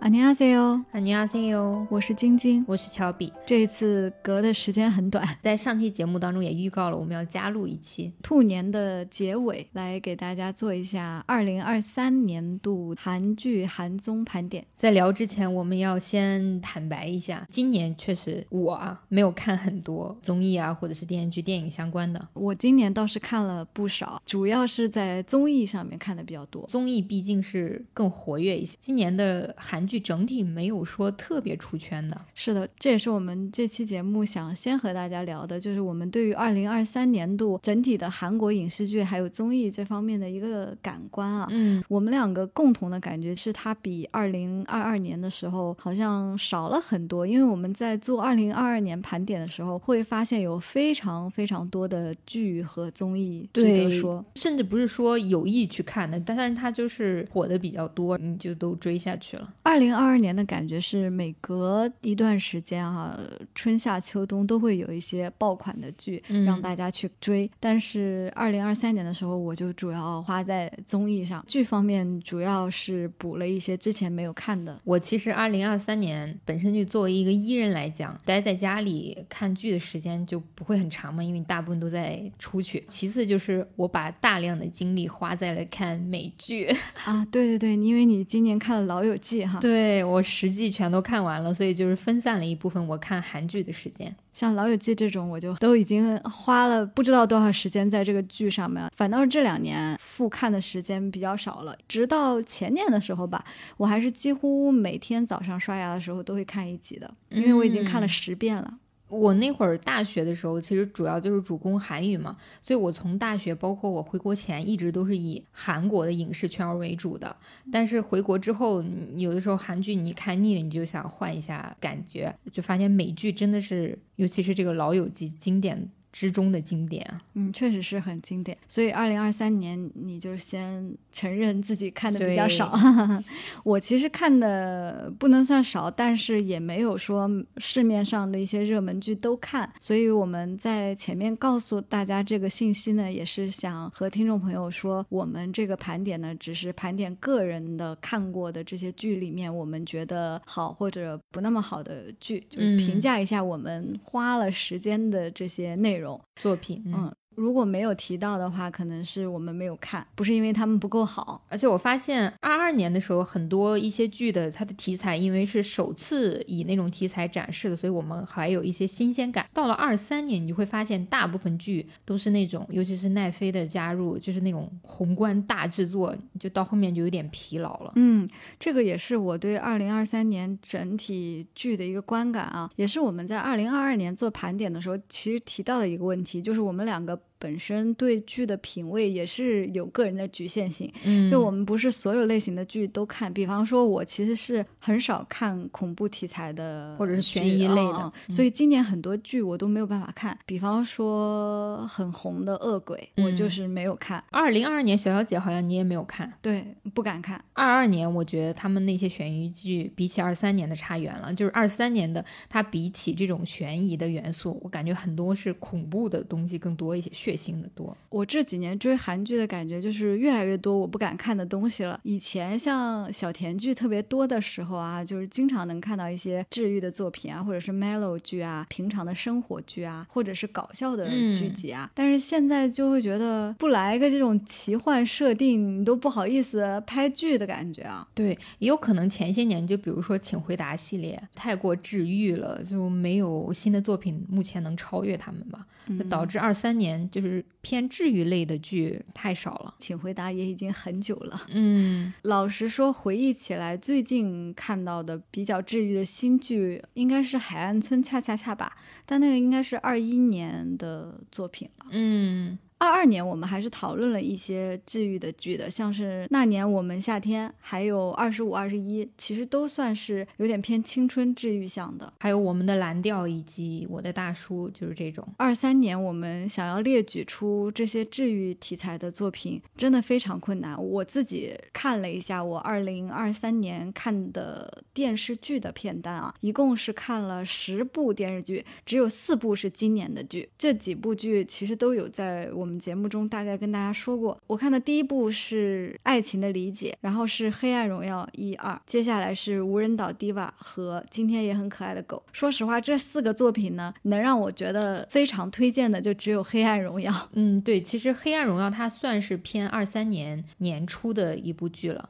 안녕하세요， 안녕하세요， 我是晶晶，我是乔比。这一次隔的时间很短，在上期节目当中也预告了我们要加录一期兔年的结尾，来给大家做一下二零二三年度韩剧韩综盘点。在聊之前，我们要先坦白一下，今年确实我啊没有看很多综艺啊，或者是电视剧、电影相关的。我今年倒是看了不少，主要是在综艺上面看的比较多。综艺毕竟是更活跃一些，今年的韩剧 整体没有说特别出圈的。是的，这也是我们这期节目想先和大家聊的，就是我们对于二零二三年度整体的韩国影视剧还有综艺这方面的一个感官啊。嗯，我们两个共同的感觉是，它比二零二二年的时候好像少了很多。因为我们在做二零二二年盘点的时候，会发现有非常非常多的剧和综艺值得说，甚至不是说有意去看的，但但是它就是火的比较多，你就都追下去了。二零二二年的感觉是每隔一段时间哈、春夏秋冬都会有一些爆款的剧嗯让大家去追。但是二零二三年的时候，我就主要花在综艺上，剧方面主要是补了一些之前没有看的。我其实二零二三年本身就作为一个艺人来讲，待在家里看剧的时间就不会很长嘛，因为你大部分都在出去。其次就是我把大量的精力花在了看美剧，啊，对对对，因为你今年看了《老友记》哈，对 我实际全都看完了，所以就是分散了一部分我看韩剧的时间。像《老友记》这种，我就都已经花了不知道多少时间在这个剧上面了。反倒是这两年复看的时间比较少了，直到前年的时候吧，我还是几乎每天早上刷牙的时候都会看一集的，因为我已经看了嗯十遍了。我那会儿大学的时候，其实主要就是主攻韩语嘛，所以我从大学包括我回国前，一直都是以韩国的影视圈为主的。但是回国之后，有的时候韩剧你看腻了，你就想换一下感觉，就发现美剧真的是，尤其是这个《老友记》经典之中的经典啊。嗯，确实是很经典。所以二零二三年你就先承认自己看的比较少。我其实看的不能算少，但是也没有说市面上的一些热门剧都看。所以我们在前面告诉大家这个信息呢，也是想和听众朋友说，我们这个盘点呢，只是盘点个人的看过的这些剧里面，我们觉得好或者不那么好的剧，就是嗯评价一下我们花了时间的这些内容。作品，嗯，嗯，如果没有提到的话，可能是我们没有看，不是因为他们不够好。而且我发现二二年的时候，很多一些剧的它的题材，因为是首次以那种题材展示的，所以我们还有一些新鲜感。到了二三年，你就会发现大部分剧都是那种，尤其是奈飞的加入，就是那种宏观大制作，就到后面就有点疲劳了。嗯，这个也是我对二零二三年整体剧的一个观感啊，也是我们在二零二二年做盘点的时候，其实提到的一个问题，就是我们两个本身对剧的品味也是有个人的局限性。嗯就我们不是所有类型的剧都看，比方说，我其实是很少看恐怖题材的，或者是悬疑类的嗯嗯嗯所以今年很多剧我都没有办法看。比方说很红的《恶鬼》，我就嗯是没有看，二零二二年小小姐好像你也没有看。对，不敢看。二二年我觉得他们那些悬疑剧比起二三年的差远了，就是二三年的它比起这种悬疑的元素，我感觉很多是恐怖的东西更多一些，血腥的多。我这几年追韩剧的感觉就是越来越多我不敢看的东西了。以前像小甜剧特别多的时候啊，就是经常能看到一些治愈的作品啊，或者是 mellow 剧啊、平常的生活剧啊，或者是搞笑的剧集啊。但是现在就会觉得不来个这种奇幻设定，你都不好意思拍剧的感觉啊。对，也有可能前些年就比如说《请回答》系列太过治愈了，就没有新的作品目前能超越他们吧，就导致二三年就是偏治愈类的剧太少了。请回答也已经很久了。嗯，老实说，回忆起来，最近看到的比较治愈的新剧应该是《海岸村恰恰恰》吧，但那个应该是二一年的作品了。嗯，二二年我们还是讨论了一些治愈的剧的，像是那年我们夏天，还有二十五、二十一，其实都算是有点偏青春治愈向的。还有我们的蓝调以及我的大叔，就是这种。二三年我们想要列举出这些治愈题材的作品，真的非常困难。我自己看了一下我二零二三年看的电视剧的片单啊，一共是看了十部电视剧，只有四部是今年的剧。这几部剧其实都有在我我们节目中大概跟大家说过。我看的第一部是《爱情的理解》，然后是《黑暗荣耀》一二，接下来是《无人岛 Diva》和《今天也很可爱的狗》。说实话，这四个作品呢，能让我觉得非常推荐的就只有《黑暗荣耀》。嗯，对，其实《黑暗荣耀》它算是偏二三年年初的一部剧了。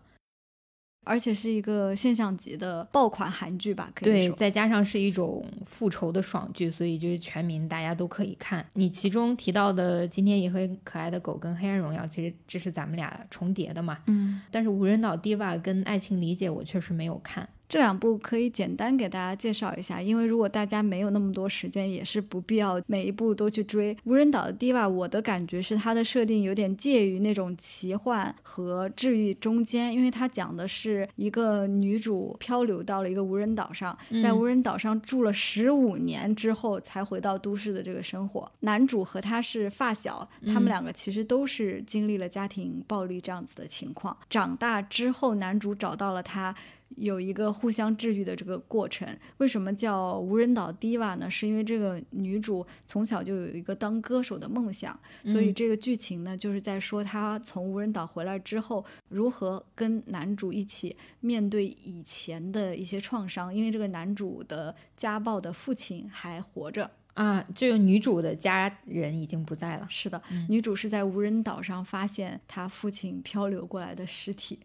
而且是一个现象级的爆款韩剧吧？可以对，再加上是一种复仇的爽剧，所以就是全民大家都可以看。你其中提到的《今天也很可爱的狗》跟《黑暗荣耀》，其实这是咱们俩重叠的嘛？嗯。但是《无人岛 Diva》跟《爱情理解》，我确实没有看。这两部可以简单给大家介绍一下，因为如果大家没有那么多时间，也是不必要每一部都去追。无人岛的 Diva，我的感觉是它的设定有点介于那种奇幻和治愈中间，因为它讲的是一个女主漂流到了一个无人岛上，在无人岛上住了十五年之后才回到都市的这个生活。男主和他是发小，他们两个其实都是经历了家庭暴力这样子的情况。长大之后，男主找到了他。有一个互相治愈的这个过程。为什么叫无人岛 Diva 呢？是因为这个女主从小就有一个当歌手的梦想，所以这个剧情呢，就是在说她从无人岛回来之后，如何跟男主一起面对以前的一些创伤。因为这个男主的家暴的父亲还活着。啊，这个女主的家人已经不在了。是的，女主是在无人岛上发现她父亲漂流过来的尸体，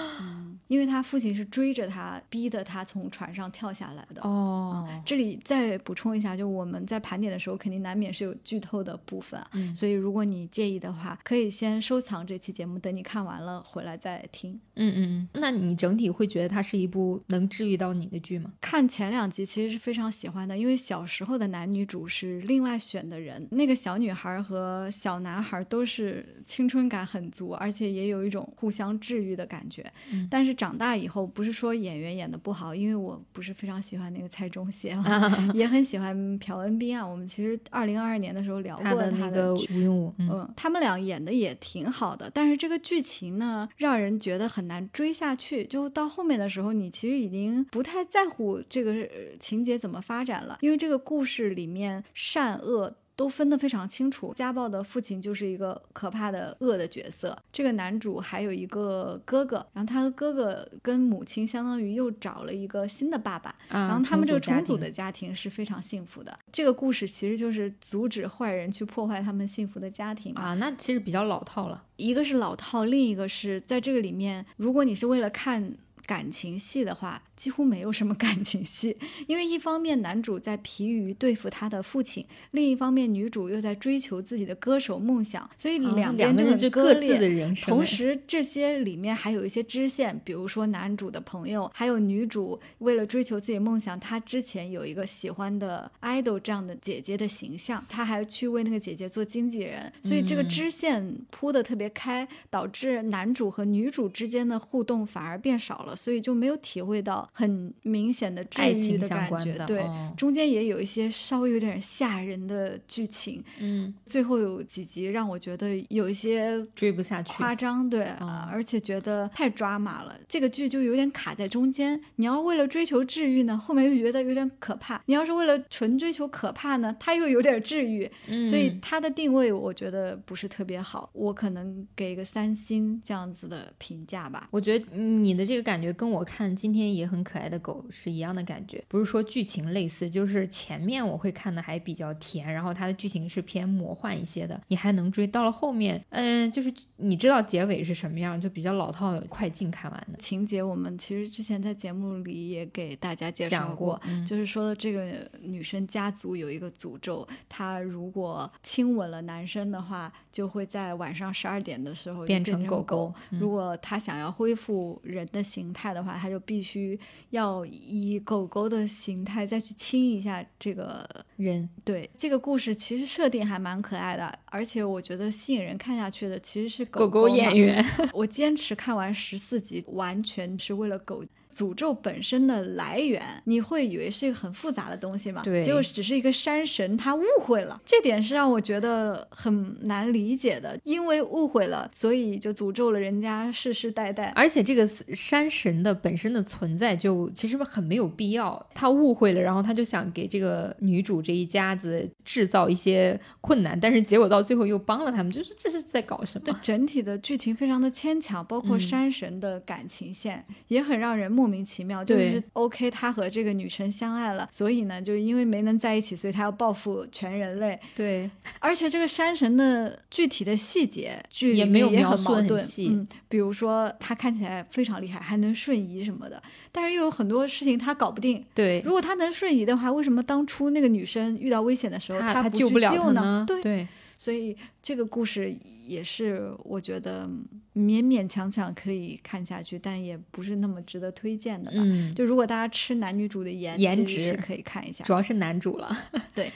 因为她父亲是追着她，逼得她从船上跳下来的。哦，这里再补充一下，就我们在盘点的时候，肯定难免是有剧透的部分，所以如果你介意的话，可以先收藏这期节目，等你看完了回来再听。嗯嗯嗯，那你整体会觉得它是一部能治愈到你的剧吗？看前两集其实是非常喜欢的，因为小时候的男女主。是另外选的人，那个小女孩和小男孩都是青春感很足，而且也有一种互相治愈的感觉。但是长大以后，不是说演员演的不好，因为我不是非常喜欢那个蔡中协，也很喜欢朴恩斌啊。我们其实二零二二年的时候聊过他的那个吴庸武，嗯，他们俩演的也挺好的。但是这个剧情呢，让人觉得很难追下去。就到后面的时候，你其实已经不太在乎这个情节怎么发展了，因为这个故事里面。善恶都分得非常清楚。家暴的父亲就是一个可怕的恶的角色。这个男主还有一个哥哥，然后他和哥哥跟母亲相当于又找了一个新的爸爸。然后他们这个重组的家庭是非常幸福的。这个故事其实就是阻止坏人去破坏他们幸福的家庭啊。那其实比较老套了。一个是老套，另一个是在这个里面，如果你是为了看感情戏的话。几乎没有什么感情戏，因为一方面男主在疲于对付他的父亲，另一方面女主又在追求自己的歌手梦想，所以两边就很割裂。同时，这些里面还有一些支线，比如说男主的朋友，还有女主为了追求自己梦想，她之前有一个喜欢的 idol 这样的姐姐的形象，她还去为那个姐姐做经纪人，所以这个支线铺的特别开，导致男主和女主之间的互动反而变少了，所以就没有体会到。很明显的治愈的感觉，对，中间也有一些稍微有点吓人的剧情，嗯，最后有几集让我觉得有一些追不下去，夸张，对，而且觉得太抓马了，这个剧就有点卡在中间。你要为了追求治愈呢，后面又觉得有点可怕；你要是为了纯追求可怕呢，它又有点治愈，所以它的定位我觉得不是特别好，我可能给一个三星这样子的评价吧。我觉得你的这个感觉跟我看今天也很。可爱的狗是一样的感觉，不是说剧情类似，就是前面我会看的还比较甜，然后它的剧情是偏魔幻一些的，你还能追。到了后面，嗯，就是你知道结尾是什么样，就比较老套，快进看完的情节。我们其实之前在节目里也给大家介绍过，就是说这个女生家族有一个诅咒，她如果亲吻了男生的话，就会在晚上十二点的时候变成狗狗。如果她想要恢复人的形态的话，她就必须。要以狗狗的形态再去亲一下这个人，对这个故事其实设定还蛮可爱的，而且我觉得吸引人看下去的其实是狗狗演员。我坚持看完十四集，完全是为了狗。诅咒本身的来源，你会以为是一个很复杂的东西嘛？对结果只是一个山神，他误会了，这点是让我觉得很难理解的。因为误会了，所以就诅咒了人家世世代代。而且这个山神的本身的存在就其实很没有必要，他误会了，然后他就想给这个女主这一家子制造一些困难，但是结果到最后又帮了他们，就是这是在搞什么？整体的剧情非常的牵强，包括山神的感情线、也很让人莫名其妙。就是 OK，他和这个女生相爱了，所以呢，就因为没能在一起，所以他要报复全人类。对，而且这个山神的具体的细节剧也没有也很矛盾，嗯，比如说他看起来非常厉害，还能瞬移什么的，但是又有很多事情他搞不定。对，如果他能瞬移的话，为什么当初那个女生遇到危险的时候他救不了他呢？对。所以这个故事也是我觉得勉勉强强可以看下去，但也不是那么值得推荐的吧。嗯，就如果大家吃男女主的颜颜值，可以看一下。主要是男主了。对。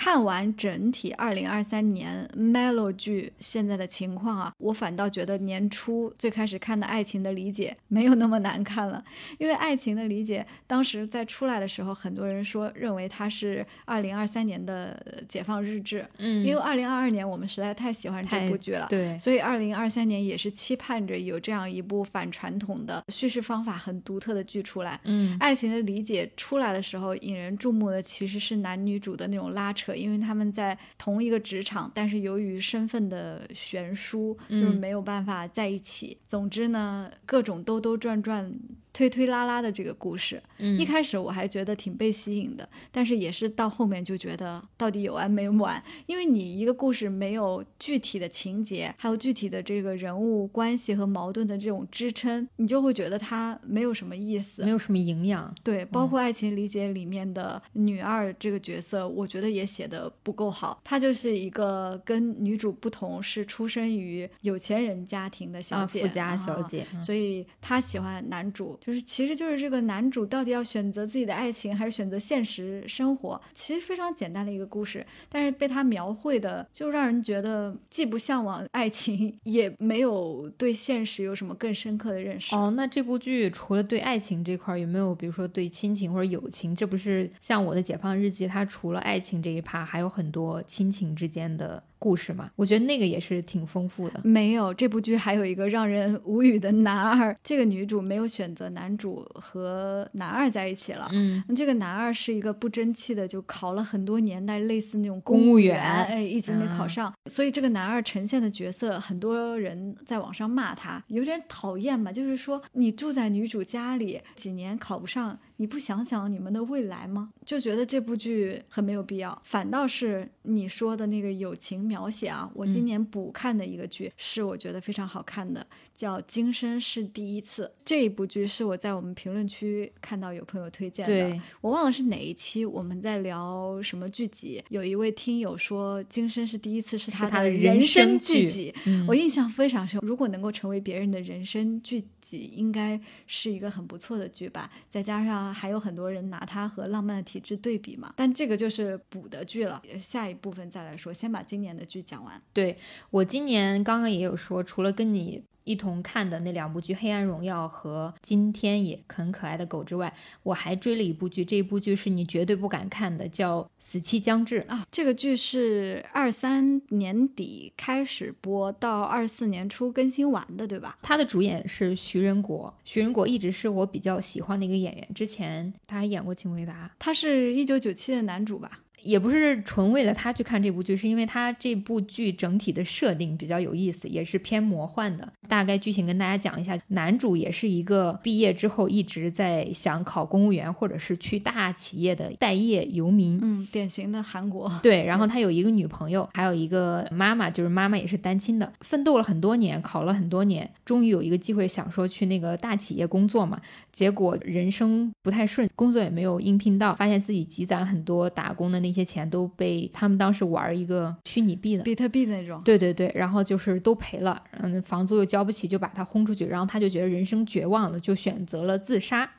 看完整体二零二三年 Melo 剧现在的情况啊，我反倒觉得年初最开始看的《爱情的理解》没有那么难看了，因为《爱情的理解》当时在出来的时候，很多人说认为它是二零二三年的解放日志，嗯，因为二零二二年我们实在太喜欢这部剧了，对，所以二零二三年也是期盼着有这样一部反传统的叙事方法很独特的剧出来，嗯，《爱情的理解》出来的时候，引人注目的其实是男女主的那种拉扯。因为他们在同一个职场，但是由于身份的悬殊，就是没有办法在一起。总之呢，各种兜兜转转。推推拉拉的这个故事，一开始我还觉得挺被吸引的，但是也是到后面就觉得到底有完没完？因为你一个故事没有具体的情节，还有具体的这个人物关系和矛盾的这种支撑，你就会觉得它没有什么意思，没有什么营养。对，包括《爱情理解》里面的女二这个角色，我觉得也写的不够好。她就是一个跟女主不同，是出生于有钱人家庭的小姐，富家小姐，所以她喜欢男主。就是，其实就是这个男主到底要选择自己的爱情，还是选择现实生活？其实非常简单的一个故事，但是被他描绘的就让人觉得既不向往爱情，也没有对现实有什么更深刻的认识。哦，那这部剧除了对爱情这块，有没有比如说对亲情或者友情？这不是像我的《解放日记》，它除了爱情这一趴，还有很多亲情之间的。故事嘛，我觉得那个也是挺丰富的。没有这部剧还有一个让人无语的男二，这个女主没有选择男主和男二在一起了。嗯，这个男二是一个不争气的，就考了很多年代类似那种公务员，哎，一直没考上。所以这个男二呈现的角色，很多人在网上骂他，有点讨厌嘛。就是说，你住在女主家里几年考不上。你不想想你们的未来吗？就觉得这部剧很没有必要。反倒是你说的那个友情描写啊，我今年补看的一个剧是我觉得非常好看的，叫《今生是第一次》。这一部剧是我在我们评论区看到有朋友推荐的，我忘了是哪一期我们在聊什么剧集，有一位听友说《今生是第一次》是他的人生剧集，我印象非常深。如果能够成为别人的人生剧集，应该是一个很不错的剧吧，再加上。还有很多人拿它和《浪漫的体质》对比嘛，但这个就是补的剧了。下一部分再来说，先把今年的剧讲完。对我今年刚刚也有说，除了跟你。一同看的那两部剧《黑暗荣耀》和《今天也很可爱的狗》之外，我还追了一部剧，这一部剧是你绝对不敢看的，叫《死期将至》啊。这个剧是二三年底开始播，到二四年初更新完的，对吧？他的主演是徐仁国，徐仁国一直是我比较喜欢的一个演员，之前他还演过《请回答》，他是一九九七的男主吧？也不是纯为了他去看这部剧，是因为他这部剧整体的设定比较有意思，也是偏魔幻的。大概剧情跟大家讲一下，男主也是一个毕业之后一直在想考公务员或者是去大企业的待业游民，嗯，典型的韩国。对，然后他有一个女朋友，还有一个妈妈，就是妈妈也是单亲的，奋斗了很多年，考了很多年，终于有一个机会想说去那个大企业工作嘛，结果人生不太顺，工作也没有应聘到，发现自己积攒很多打工的那。那些钱都被他们当时玩一个虚拟币的比特币那种，对对对，然后就是都赔了，嗯，房租又交不起，就把他轰出去，然后他就觉得人生绝望了，就选择了自杀。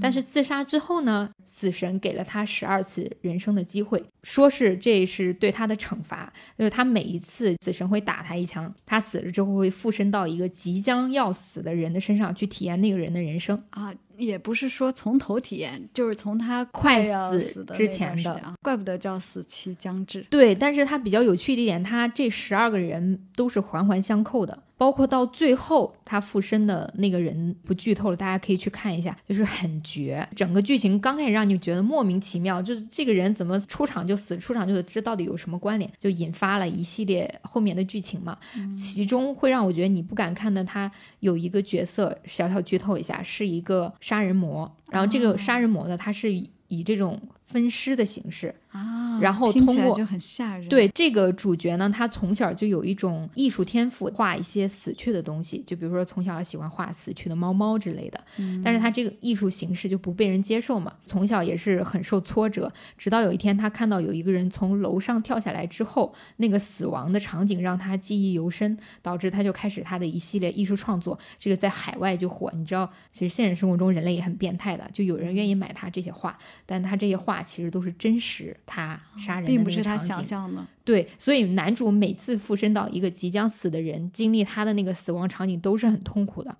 但是自杀之后呢，死神给了他十二次人生的机会，说是这是对他的惩罚，就是他每一次死神会打他一枪，他死了之后会附身到一个即将要死的人的身上去体验那个人的人生啊。也不是说从头体验，就是从他快要死之前的啊，怪不得叫死期将至。对，但是它比较有趣的一点，它这十二个人都是环环相扣的。包括到最后他附身的那个人不剧透了，大家可以去看一下，就是很绝。整个剧情刚开始让你觉得莫名其妙，就是这个人怎么出场就死，出场就死，这到底有什么关联？就引发了一系列后面的剧情嘛。其中会让我觉得你不敢看的，他有一个角色，小小剧透一下，是一个杀人魔。然后这个杀人魔呢，他是以这种。分尸的形式啊，然后通过就很吓人。对这个主角呢，他从小就有一种艺术天赋，画一些死去的东西，就比如说从小喜欢画死去的猫猫之类的。嗯，但是他这个艺术形式就不被人接受嘛，从小也是很受挫折。直到有一天，他看到有一个人从楼上跳下来之后，那个死亡的场景让他记忆犹深，导致他就开始他的一系列艺术创作。这个在海外就火，你知道，其实现实生活中人类也很变态的，就有人愿意买他这些画，但他这些画。其实都是真实，他杀人并不是他想象的。对，所以男主每次附身到一个即将死的人，经历他的那个死亡场景都是很痛苦的。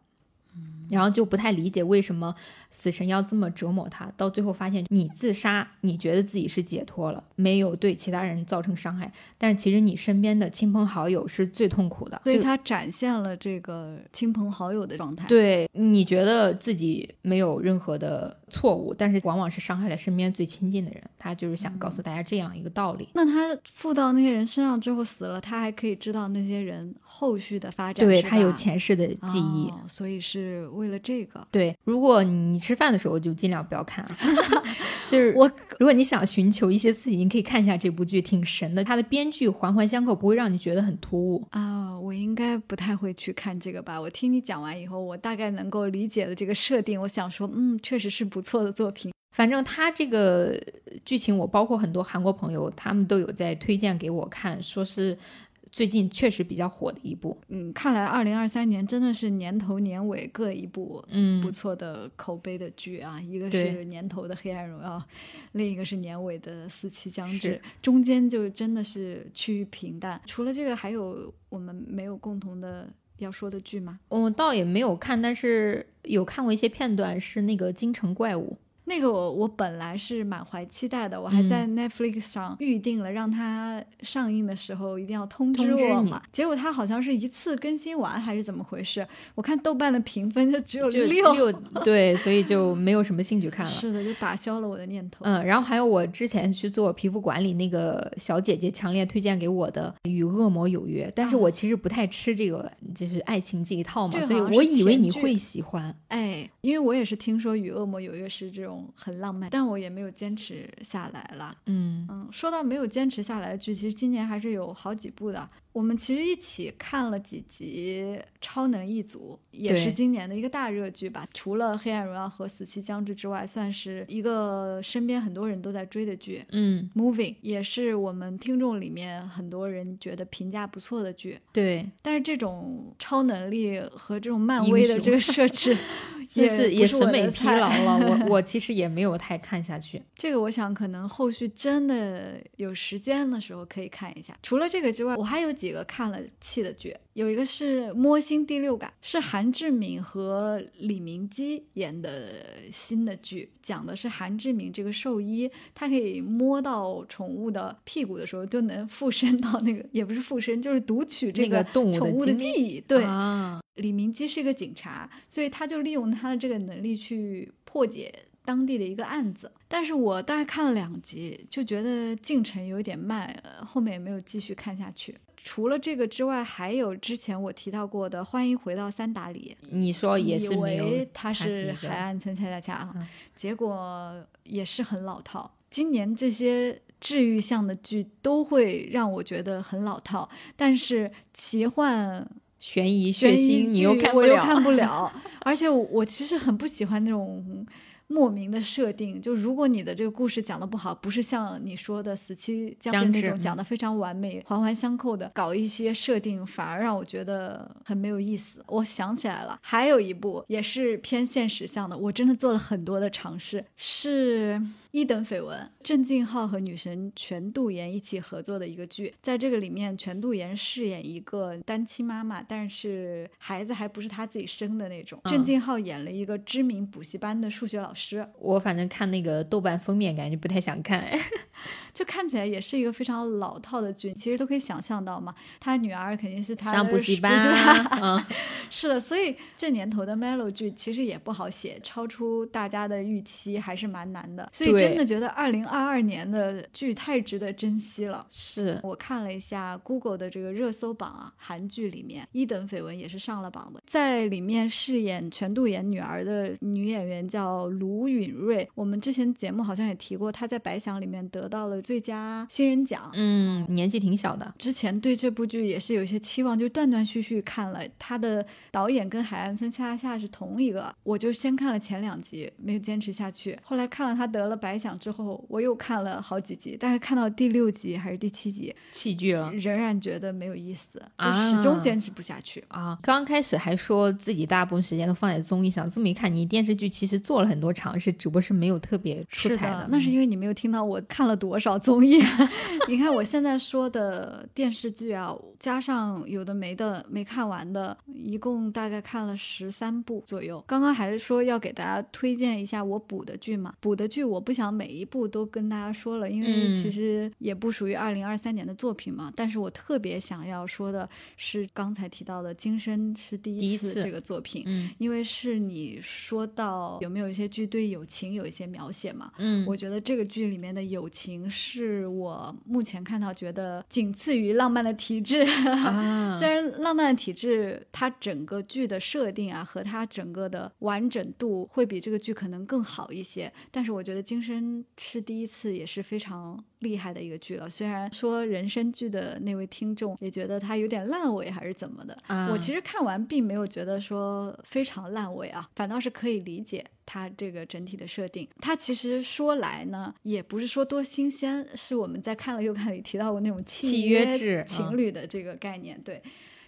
然后就不太理解为什么死神要这么折磨他，到最后发现你自杀，你觉得自己是解脱了，没有对其他人造成伤害，但是其实你身边的亲朋好友是最痛苦的。所以他展现了这个亲朋好友的状态。对你觉得自己没有任何的错误，但是往往是伤害了身边最亲近的人。他就是想告诉大家这样一个道理。那他附到那些人身上之后死了，他还可以知道那些人后续的发展。对他有前世的记忆，所以是。为了这个，对，如果你吃饭的时候就尽量不要看啊。就是我，如果你想寻求一些刺激，你可以看一下这部剧，挺神的。它的编剧环环相扣，不会让你觉得很突兀啊。我应该不太会去看这个吧？我听你讲完以后，我大概能够理解了这个设定。我想说，嗯，确实是不错的作品。反正他这个剧情，我包括很多韩国朋友，他们都有在推荐给我看，说是。最近确实比较火的一部，嗯，看来二零二三年真的是年头年尾各一部，嗯，不错的口碑的剧啊。一个是年头的《黑暗荣耀》，另一个是年尾的《四期将至》，中间就真的是趋于平淡。除了这个，还有我们没有共同的要说的剧吗？我倒也没有看，但是有看过一些片段，是那个《京城怪物》。那个我我本来是满怀期待的，我还在 Netflix 上预定了，让它上映的时候一定要通知我嘛。结果它好像是一次更新完还是怎么回事？我看豆瓣的评分就只有六，对，所以就没有什么兴趣看了。是的，就打消了我的念头。嗯，然后还有我之前去做皮肤管理那个小姐姐强烈推荐给我的《与恶魔有约》，但是我其实不太吃这个就是爱情这一套嘛，所以我以为你会喜欢。哎，因为我也是听说《与恶魔有约》是这种。很浪漫，但我也没有坚持下来了。嗯嗯，说到没有坚持下来的剧，其实今年还是有好几部的。我们其实一起看了几集《超能一族》，也是今年的一个大热剧吧。除了《黑暗荣耀》和《死期将至》之外，算是一个身边很多人都在追的剧。嗯，Moving 也是我们听众里面很多人觉得评价不错的剧。对，但是这种超能力和这种漫威的这个设置，也是也审美疲劳了。我 我其实也没有太看下去。这个我想可能后续真的有时间的时候可以看一下。除了这个之外，我还有几。几个看了气的剧，有一个是《摸心第六感》，是韩志敏和李明基演的新的剧，讲的是韩志敏这个兽医，他可以摸到宠物的屁股的时候，就能附身到那个，也不是附身，就是读取这个动物的记忆。对，啊，李明基是一个警察，所以他就利用他的这个能力去破解。当地的一个案子，但是我大概看了两集，就觉得进程有点慢，后面也没有继续看下去。除了这个之外，还有之前我提到过的《欢迎回到三打里》，你说也是没有，它是海岸村恰恰恰，结果也是很老套。今年这些治愈向的剧都会让我觉得很老套，但是奇幻、悬疑、血腥你又看我又看不了，而且我其实很不喜欢那种。莫名的设定。就如果你的这个故事讲的不好，不是像你说的死期将至那种讲的非常完美、环环相扣的，搞一些设定，反而让我觉得很没有意思。我想起来了，还有一部也是偏现实向的，我真的做了很多的尝试，是。一等绯闻，郑敬浩和女神全度妍一起合作的一个剧，在这个里面，全度妍饰演一个单亲妈妈，但是孩子还不是她自己生的那种。郑敬浩演了一个知名补习班的数学老师。我反正看那个豆瓣封面，感觉不太想看，就看起来也是一个非常老套的剧。其实都可以想象到嘛，他女儿肯定是他上补习班。是的，所以这年头的 Melo 剧其实也不好写，超出大家的预期还是蛮难的。所以。真的觉得二零二二年的剧太值得珍惜了。是我看了一下 Google 的这个热搜榜啊，韩剧里面一等绯闻也是上了榜的。在里面饰演全度妍女儿的女演员叫卢允瑞，我们之前节目好像也提过，她在白想里面得到了最佳新人奖。嗯，年纪挺小的。之前对这部剧也是有些期望，就断断续续看了。她的导演跟海岸村恰恰恰是同一个，我就先看了前两集，没有坚持下去。后来看了她得了白。白想之后，我又看了好几集，但是看到第六集还是第七集，弃剧了，仍然觉得没有意思，就始终坚持不下去啊。刚开始还说自己大部分时间都放在综艺上，这么一看，你电视剧其实做了很多尝试，只不过是没有特别出彩的。那是因为你没有听到我看了多少综艺。你看我现在说的电视剧啊，加上有的没的没看完的，一共大概看了十三部左右。刚刚还是说要给大家推荐一下我补的剧嘛，补的剧我不。想每一部都跟大家说了，因为其实也不属于二零二三年的作品嘛。但是我特别想要说的是刚才提到的《今生是第一次》这个作品，嗯，因为是你说到有没有一些剧对友情有一些描写嘛，嗯，我觉得这个剧里面的友情是我目前看到觉得仅次于《浪漫的体质》。虽然《浪漫的体质》它整个剧的设定啊和它整个的完整度会比这个剧可能更好一些，但是我觉得《今生》真是第一次，也是非常厉害的一个剧了。虽然说人生剧的那位听众也觉得它有点烂尾，还是怎么的，我其实看完并没有觉得说非常烂尾啊，反倒是可以理解它这个整体的设定。它其实说来呢，也不是说多新鲜，是我们在看了又看里提到过那种契约制情侣的这个概念，对，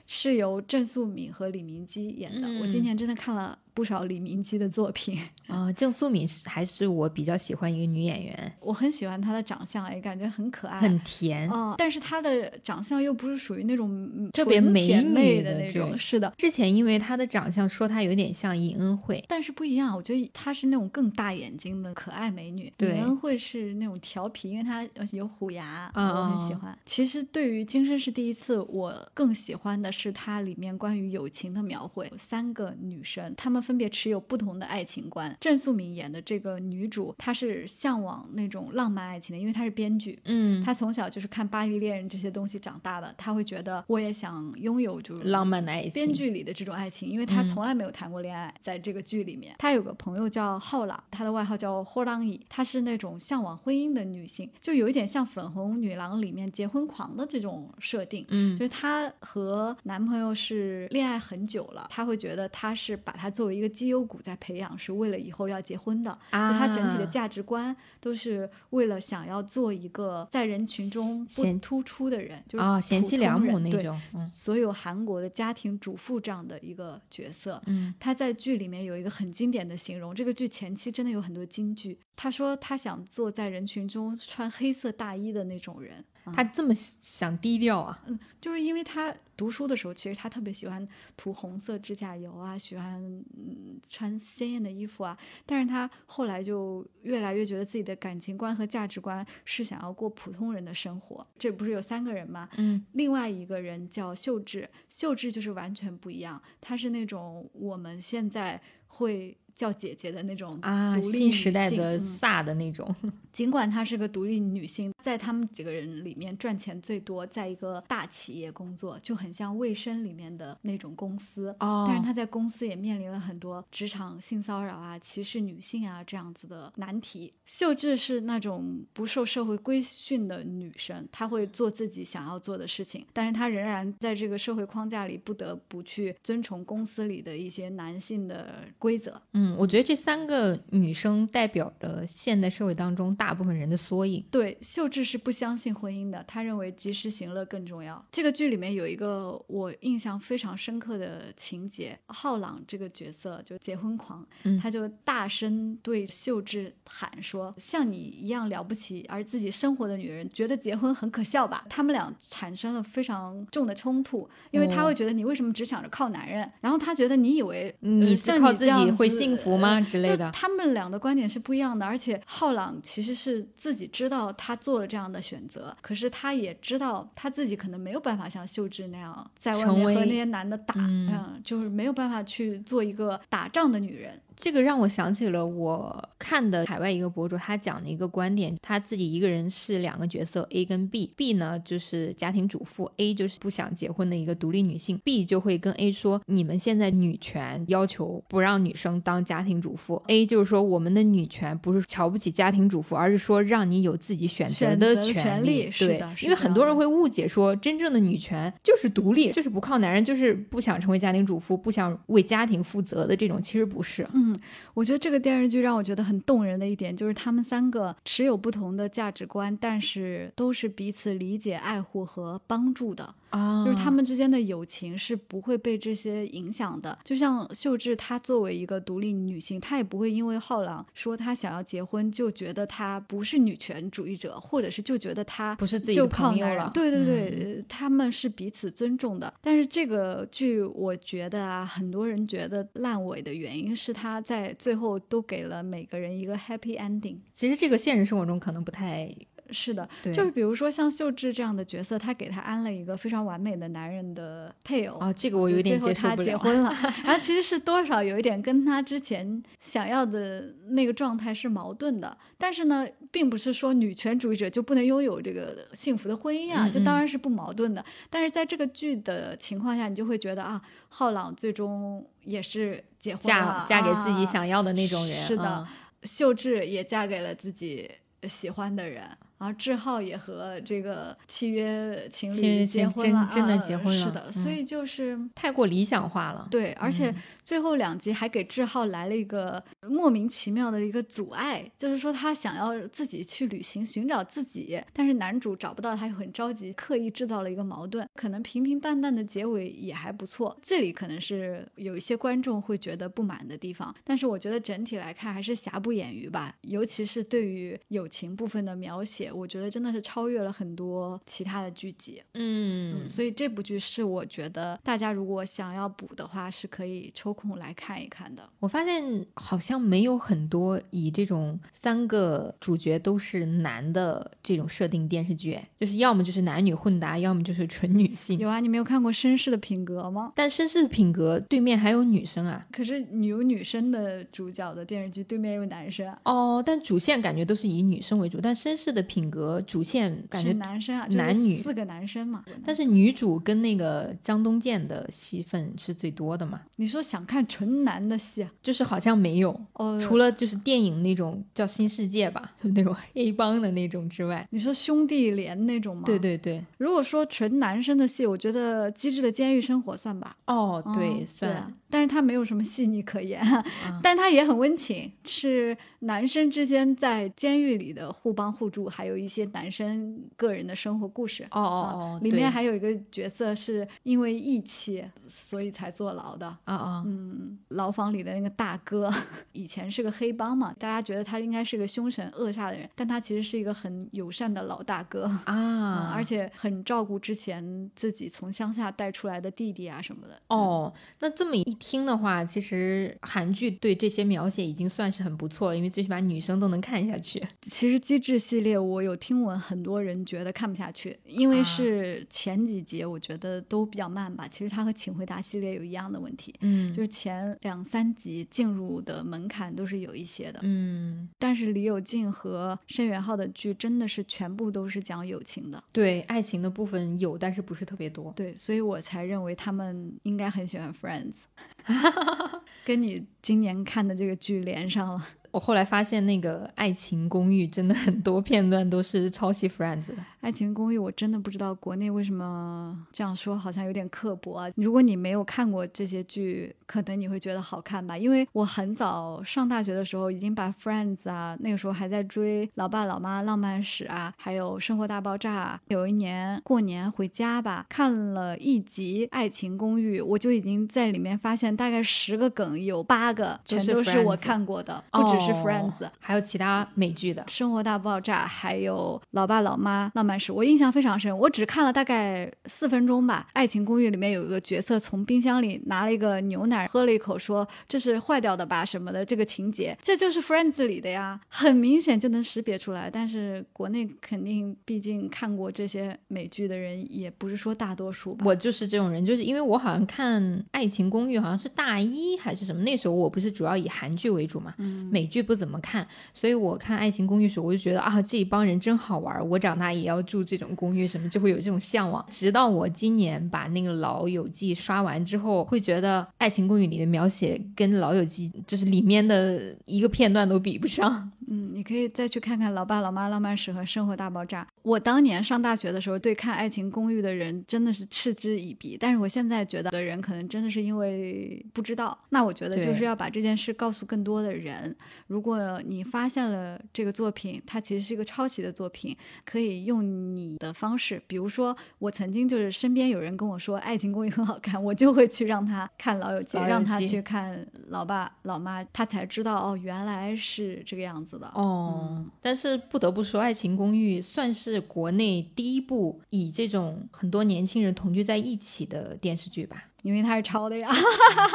是由郑素敏和李明基演的。我今年真的看了。不少李明基的作品啊，郑素敏是还是我比较喜欢一个女演员，我很喜欢她的长相，也感觉很可爱，很甜啊。但是她的长相又不是属于那种特别美美的那种，是的。之前因为她的长相说她有点像尹恩惠，但是不一样，我觉得她是那种更大眼睛的可爱美女，尹恩惠是那种调皮，因为她有虎牙，我很喜欢。其实对于《今生是第一次》，我更喜欢的是它里面关于友情的描绘，三个女生，她们分别持有不。同的爱情观，郑素敏演的这个女主，她是向往那种浪漫爱情的，因为她是编剧，嗯，她从小就是看《巴黎恋人》这些东西长大的，她会觉得我也想拥有就是浪漫的爱情，编剧里的这种爱情，因为她从来没有谈过恋爱，在这个剧里面，她有个朋友叫浩朗，她的外号叫霍朗伊，她是那种向往婚姻的女性，就有一点像《粉红女郎》里面结婚狂的这种设定，嗯，就是她和男朋友是恋爱很久了，她会觉得他是把她作为一个绩优股在。培养是为了以后要结婚的，就他整体的价值观都是为了想要做一个在人群中不突出的人，就是啊贤妻良母那种。所有韩国的家庭主妇这样的一个角色，嗯，他在剧里面有一个很经典的形容，这个剧前期真的有很多金句。他说他想做在人群中穿黑色大衣的那种人。他这么想低调啊？嗯，就是因为他读书的时候，其实他特别喜欢涂红色指甲油啊，喜欢嗯穿鲜艳的衣服啊。但是他后来就越来越觉得自己的感情观和价值观是想要过普通人的生活。这不是有三个人吗？嗯，另外一个人叫秀智，秀智就是完全不一样，他是那种我们现在会。叫姐姐的那种啊，新时代的飒的那种。尽管她是个独立女性，在他们几个人里面赚钱最多，在一个大企业工作，就很像卫生里面的那种公司。哦。但是她在公司也面临了很多职场性骚扰啊、歧视女性啊这样子的难题。秀智是那种不受社会规训的女生，她会做自己想要做的事情，但是她仍然在这个社会框架里不得不去遵从公司里的一些男性的规则。嗯，我觉得这三个女生代表着现代社会当中大部分人的缩影。对，秀智是不相信婚姻的，她认为及时行乐更重要。这个剧里面有一个我印象非常深刻的情节，浩朗这个角色就结婚狂，嗯他就大声对秀智喊说：“像你一样了不起而自己生活的女人，觉得结婚很可笑吧？”他们俩产生了非常重的冲突，因为他哦会觉得你为什么只想着靠男人，然后他觉得你以为你呃像你这样会幸福吗之类就的？他们俩的观点是不一样的，而且浩朗其实是自己知道他做了这样的选择，可是他也知道他自己可能没有办法像秀智那样在外面和那些男的打，嗯就是没有办法去做一个打仗的女人。这个让我想起了我看的海外一个博主，他讲的一个观点，他自己一个人是两个角色 A 跟 B，B 呢就是家庭主妇，A 就是不想结婚的一个独立女性，B 就会跟 A 说，你们现在女权要求不让女生当家庭主妇，A 就是说我们的女权不是瞧不起家庭主妇，而是说让你有自己选择的权利，是的，是因为很多人会误解说真正的女权就是独立，就是不靠男人，就是不想成为家庭主妇，不想为家庭负责的这种，其实不是。嗯，我觉得这个电视剧让我觉得很动人的一点，就是他们三个持有不同的价值观，但是都是彼此理解、爱护和帮助的。啊就是他们之间的友情是不会被这些影响的。就像秀智，她作为一个独立女性，她也不会因为浩朗说她想要结婚，就觉得她不是女权主义者，或者是就觉得她不是自己的就靠男人朋友了。对对对，他们是彼此尊重的。但是这个剧，我觉得啊，很多人觉得烂尾的原因是他在最后都给了每个人一个 happy ending。其实这个现实生活中可能不太是的，对，就是比如说像秀智这样的角色，他给他安了一个非常完美的男人的配偶。啊，这个我有点接受不了。最后他结婚了，然后其实是多少有一点跟他之前想要的那个状态是矛盾的，但是呢，并不是说女权主义者就不能拥有这个幸福的婚姻啊，嗯这当然是不矛盾的。但是在这个剧的情况下，你就会觉得啊，浩朗最终也是结婚嫁了，嫁给自己啊想要的那种人，是的嗯秀智也嫁给了自己喜欢的人，然后志浩也和这个契约情侣结婚了，真真的啊结婚了是的，所嗯以就是。太过理想化了。对，而且嗯最后两集还给志浩来了一个莫名其妙的一个阻碍，就是说他想要自己去旅行寻找自己，但是男主找不到他，又很着急，刻意制造了一个矛盾。可能平平淡淡的结尾也还不错，这里可能是有一些观众会觉得不满的地方，但是我觉得整体来看还是瑕不掩瑜吧，尤其是对于友情部分的描写，我觉得真的是超越了很多其他的剧集。嗯，所以这部剧是我觉得大家如果想要补的话，是可以抽空来看一看的。我发现好像没有很多以这种三个主角都是男的这种设定电视剧，就是要么就是男女混搭，要么就是纯女性。有啊，你没有看过《绅士的品格》吗？但绅士的品格对面还有女生啊。可是有女生的主角的电视剧，对面有男生啊，哦，但主线感觉都是以女生为主，但绅士的品格主线感觉男生啊，男女四个男生嘛。但是女主跟那个张东健的戏份是最多的嘛，你说想看纯男的戏啊，就是好像没有，哦，除了就是电影那种叫《新世界》吧，就那种黑帮的那种之外，你说兄弟连那种吗？对。对对，如果说纯男生的戏，我觉得《机智的监狱生活》算吧。哦对，嗯算啊但是他没有什么细腻可言，啊但他也很温情，是男生之间在监狱里的互帮互助，还有一些男生个人的生活故事。哦哦啊哦，里面还有一个角色是因为义气，所以才坐牢的。啊啊，嗯，牢房里的那个大哥，以前是个黑帮嘛，大家觉得他应该是个凶神恶煞的人，但他其实是一个很友善的老大哥。嗯，啊，而且很照顾之前自己从乡下带出来的弟弟啊什么的。哦，那这么一听的话，其实韩剧对这些描写已经算是很不错了，因为最起码女生都能看下去。其实机智系列我有听闻很多人觉得看不下去，因为啊是前几集我觉得都比较慢吧。其实它和请回答系列有一样的问题，嗯就是前两三集进入的门槛都是有一些的。嗯，但是李友静和申元浩的剧真的是全部都是讲友情的，对，爱情的部分有，但是不是特别多。对，所以我才认为他们应该很喜欢 Friends，跟你今年看的这个剧连上了。我后来发现那个《爱情公寓》真的很多片段都是抄袭《Friends》的。爱情公寓，我真的不知道国内为什么这样说，好像有点刻薄啊。如果你没有看过这些剧，可能你会觉得好看吧。因为我很早上大学的时候，已经把《Friends》啊，那个时候还在追《老爸老妈浪漫史》啊，还有《生活大爆炸》。有一年过年回家吧，看了一集《爱情公寓》，我就已经在里面发现大概十个梗，有八个全都是我看过的，不只是《Friends》，还有其他美剧的《生活大爆炸》，还有《老爸老妈浪漫》。我印象非常深，我只看了大概四分钟吧。《爱情公寓》里面有一个角色从冰箱里拿了一个牛奶，喝了一口，说这是坏掉的吧什么的。这个情节，这就是《Friends》里的呀，很明显就能识别出来。但是国内肯定，毕竟看过这些美剧的人也不是说大多数吧。我就是这种人，就是因为我好像看《爱情公寓》好像是大一还是什么，那时候我不是主要以韩剧为主嘛，美剧不怎么看，所以我看《爱情公寓》时候我就觉得啊，这一帮人真好玩，我长大也要。住这种公寓什么就会有这种向往，直到我今年把那个《老友记》刷完之后，会觉得《爱情公寓》里的描写跟《老友记》就是里面的一个片段都比不上。嗯，你可以再去看看《老爸老妈浪漫史》和《生活大爆炸》。我当年上大学的时候，对看《爱情公寓》的人真的是嗤之以鼻。但是我现在觉得的人，可能真的是因为不知道。那我觉得就是要把这件事告诉更多的人。如果你发现了这个作品，它其实是一个抄袭的作品，可以用你的方式，比如说我曾经就是身边有人跟我说《爱情公寓》很好看，我就会去让他看《老友记》，让他去看《老爸老妈》，他才知道哦，原来是这个样子。哦，但是不得不说，《爱情公寓》算是国内第一部以这种很多年轻人同居在一起的电视剧吧？因为它是抄的呀。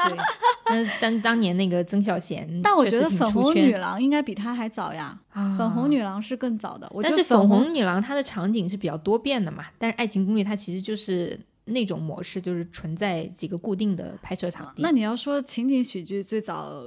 对，但当当年那个曾小贤，但我觉得《粉红女郎》应该比它还早呀。《粉红女郎》是更早的，但是《粉红女郎》它的场景是比较多变的嘛？但是《爱情公寓》它其实就是那种模式，就是存在几个固定的拍摄场地。那你要说情景喜剧最早。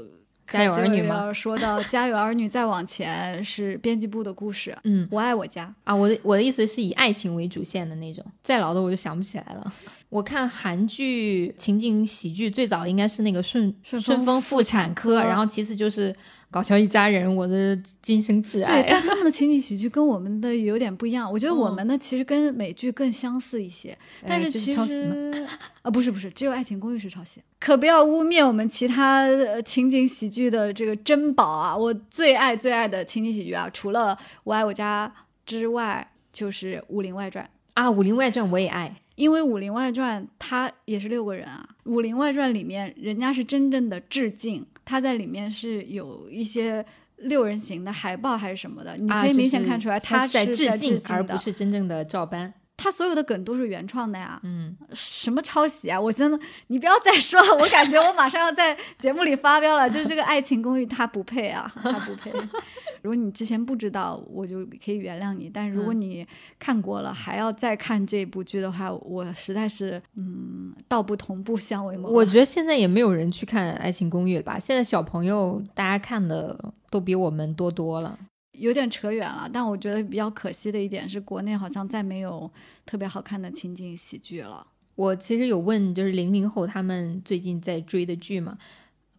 家有儿女吗？说到家有儿女，再往前是编辑部的故事。嗯，我爱我家啊，我的我的意思是以爱情为主线的那种。再老的我就想不起来了。我看韩剧情景喜剧最早应该是那个顺顺风妇产科，然后其次就是搞笑一家人，我的今生挚爱。对，但他们的情景喜剧跟我们的有点不一样。我觉得我们的其实跟美剧更相似一些，但是其实啊，不是不是，只有爱情公寓是抄袭。可不要污蔑我们其他情景喜剧的这个珍宝啊！我最爱最爱的情景喜剧啊，除了我爱我家之外，就是《武林外传》啊，《武林外传》我也爱。因为《武林外传》它也是六个人啊，《武林外传》里面人家是真正的致敬，他在里面是有一些六人行的海报还是什么的，你可以明显看出来他是在致敬，而不是真正的照搬。他所有的梗都是原创的呀，嗯，什么抄袭啊？我真的，你不要再说了，我感觉我马上要在节目里发飙了。就是这个《爱情公寓》，他不配啊，他不配。如果你之前不知道，我就可以原谅你；但如果你看过了，还要再看这部剧的话，我实在是，嗯，道不同不相为谋。我觉得现在也没有人去看《爱情公寓》了吧？现在小朋友大家看的都比我们多多了。有点扯远了，但我觉得比较可惜的一点是，国内好像再没有特别好看的情景喜剧了。我其实有问，就是零零后他们最近在追的剧嘛，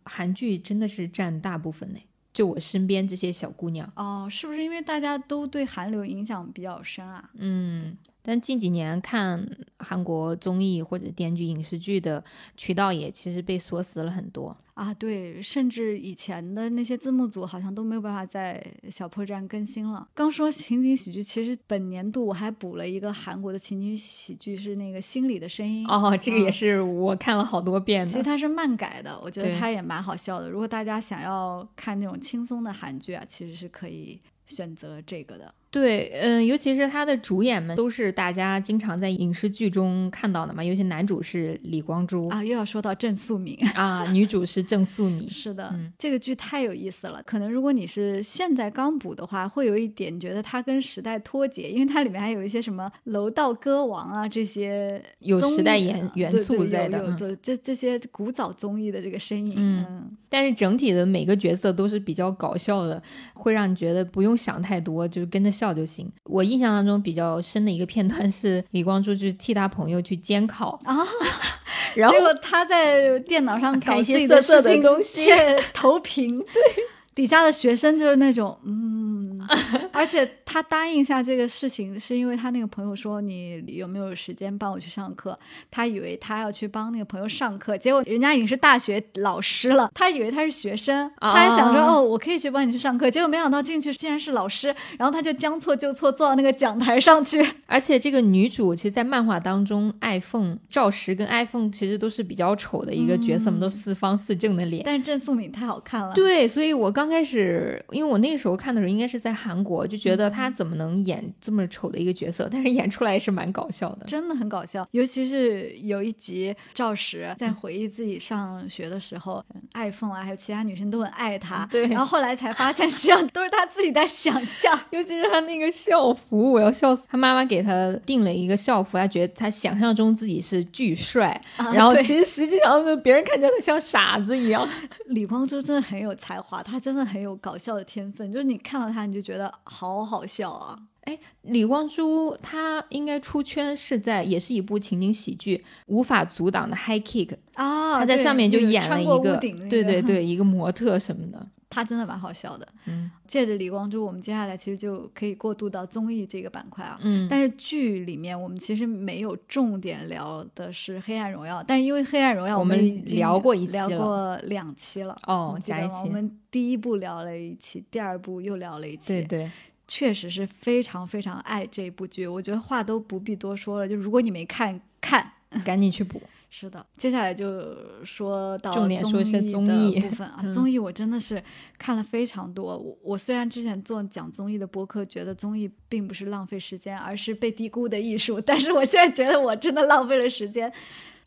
韩剧真的是占大部分呢。就我身边这些小姑娘，哦，是不是因为大家都对韩流影响比较深啊？嗯。但近几年看韩国综艺或者电视剧、影视剧的渠道也其实被锁死了很多啊，对，甚至以前的那些字幕组好像都没有办法在小破站更新了。刚说情景喜剧，其实本年度我还补了一个韩国的情景喜剧，是那个《心里的声音》哦，这个也是我看了好多遍的。其实它是漫改的，我觉得它也蛮好笑的。如果大家想要看那种轻松的韩剧啊，其实是可以选择这个的。对，嗯，尤其是他的主演们都是大家经常在影视剧中看到的嘛，尤其男主是李光洙啊，又要说到郑素敏啊，女主是郑素敏。是的，这个剧太有意思了。可能如果你是现在刚补的话，会有一点觉得它跟时代脱节，因为它里面还有一些什么楼道歌王啊这些有时代元元素在的，有这这些古早综艺的这个身影。嗯，但是整体的每个角色都是比较搞笑的，会让你觉得不用想太多，就是跟着。笑就行。我印象当中比较深的一个片段是李光洙去替他朋友去监考啊，然后结果他在电脑上搞一些色色的东西，投屏。对，底下的学生就是那种嗯，而且他答应下这个事情，是因为他那个朋友说你有没有时间帮我去上课？他以为他要去帮那个朋友上课，结果人家已经是大学老师了，他以为他是学生，他还想说哦，我可以去帮你去上课，结果没想到进去竟然是老师，然后他就将错就错，坐到那个讲台上去。而且这个女主其实，在漫画当中，爱凤赵石跟爱凤其实都是比较丑的一个角色嘛，都四方四正的脸。但是郑素敏太好看了。对，所以我刚开始，因为我那个时候看的时候，应该是在韩国，就觉得他怎么能演这么丑的一个角色？但是演出来也是蛮搞笑的，真的很搞笑。尤其是有一集，赵石在回忆自己上学的时候，爱凤啊，还有其他女生都很爱他。对，然后后来才发现，实际上都是他自己在想象。尤其是他那个校服，我要笑死。他妈妈给他定了一个校服，他觉得他想象中自己是巨帅，然后其实实际上就别人看见他像傻子一样。李光洙真的很有才华，他真的很有搞笑的天分，就是你看到他，你就觉得好好笑啊。哎，李光洙他应该出圈是在也是一部情景喜剧《无法阻挡的 High Kick》啊，他在上面就演了一个，对对对，一个模特什么的。他真的蛮好笑的。嗯，借着李光洙，我们接下来其实就可以过渡到综艺这个板块啊。嗯，但是剧里面我们其实没有重点聊的是《黑暗荣耀》，但因为《黑暗荣耀》我们聊过一聊过两期了。哦，加一期。我们第一部聊了一期，第二部又聊了一期。对对，确实是非常非常爱这部剧。我觉得话都不必多说了，就如果你没看，看 赶紧去补。是的，接下来就说到重点说一些综艺的部分啊。综艺我真的是看了非常多。我我虽然之前做讲综艺的播客，觉得综艺并不是浪费时间，而是被低估的艺术，但是我现在觉得我真的浪费了时间，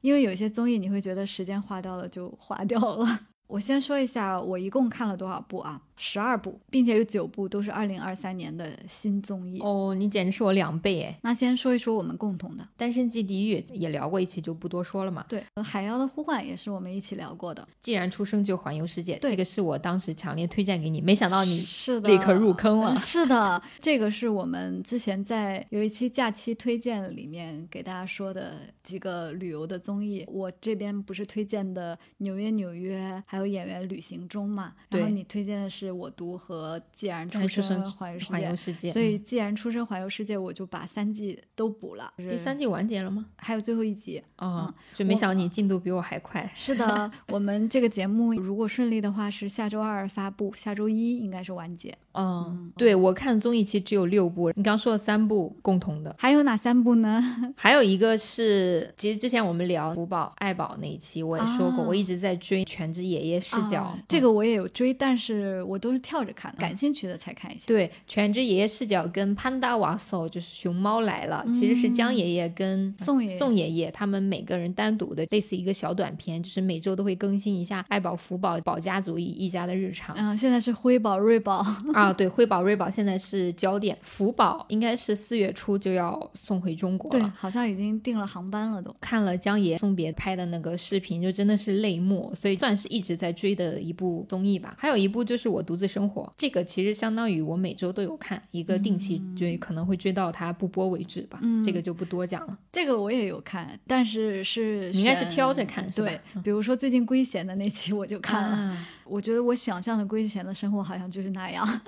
因为有些综艺你会觉得时间花掉了就花掉了。我先说一下，我一共看了多少部啊？十二部，并且有九部都是二零二三年的新综艺哦，你简直是我两倍哎！那先说一说我们共同的《单身即地狱》，也聊过一期，就不多说了嘛。对，《海妖的呼唤》也是我们一起聊过的。既然出生就环游世界，这个是我当时强烈推荐给你，没想到你是立刻入坑了。是的，这个是我们之前在有一期假期推荐里面给大家说的几个旅游的综艺。我这边不是推荐的《纽约纽约》，还有《演员旅行中》嘛？然后你推荐的是我读和。既然出生环游世界，所以既然出生环游世界，我就把三季都补了。第三季完结了吗？还有最后一集哦，就没想到你进度比我还快。是的，我们这个节目如果顺利的话，是下周二发布，下周一应该是完结。嗯，对我看综艺其实只有六部，你刚说了三部共同的，还有哪三部呢？还有一个是，其实之前我们聊福宝爱宝那一期我也说过，我一直在追《全职爷爷视角》，这个我也有追，但是我都是跳着看的，感兴趣的才看一下。对，《全职爷爷视角》跟潘达瓦索就是熊猫来了，其实是江爷爷跟宋宋爷爷他们每个人单独的类似一个小短片，就是每周都会更新一下爱宝、福宝宝家族一一家的日常。嗯，现在是辉宝、瑞宝。啊，对，辉宝、瑞宝现在是焦点，福宝应该是四月初就要送回中国了，对，好像已经订了航班了都。看了江爷送别拍的那个视频，就真的是泪目，所以算是一直在追的一部综艺吧。还有一部就是我独自生活，这个其实相当于我每周都有看，一个定期追，可能会追到它不播为止吧。嗯，这个就不多讲了。这个我也有看，但是是你应该是挑着看，对，比如说最近圭贤的那期我就看了，我觉得我想象的圭贤的生活好像就是那样。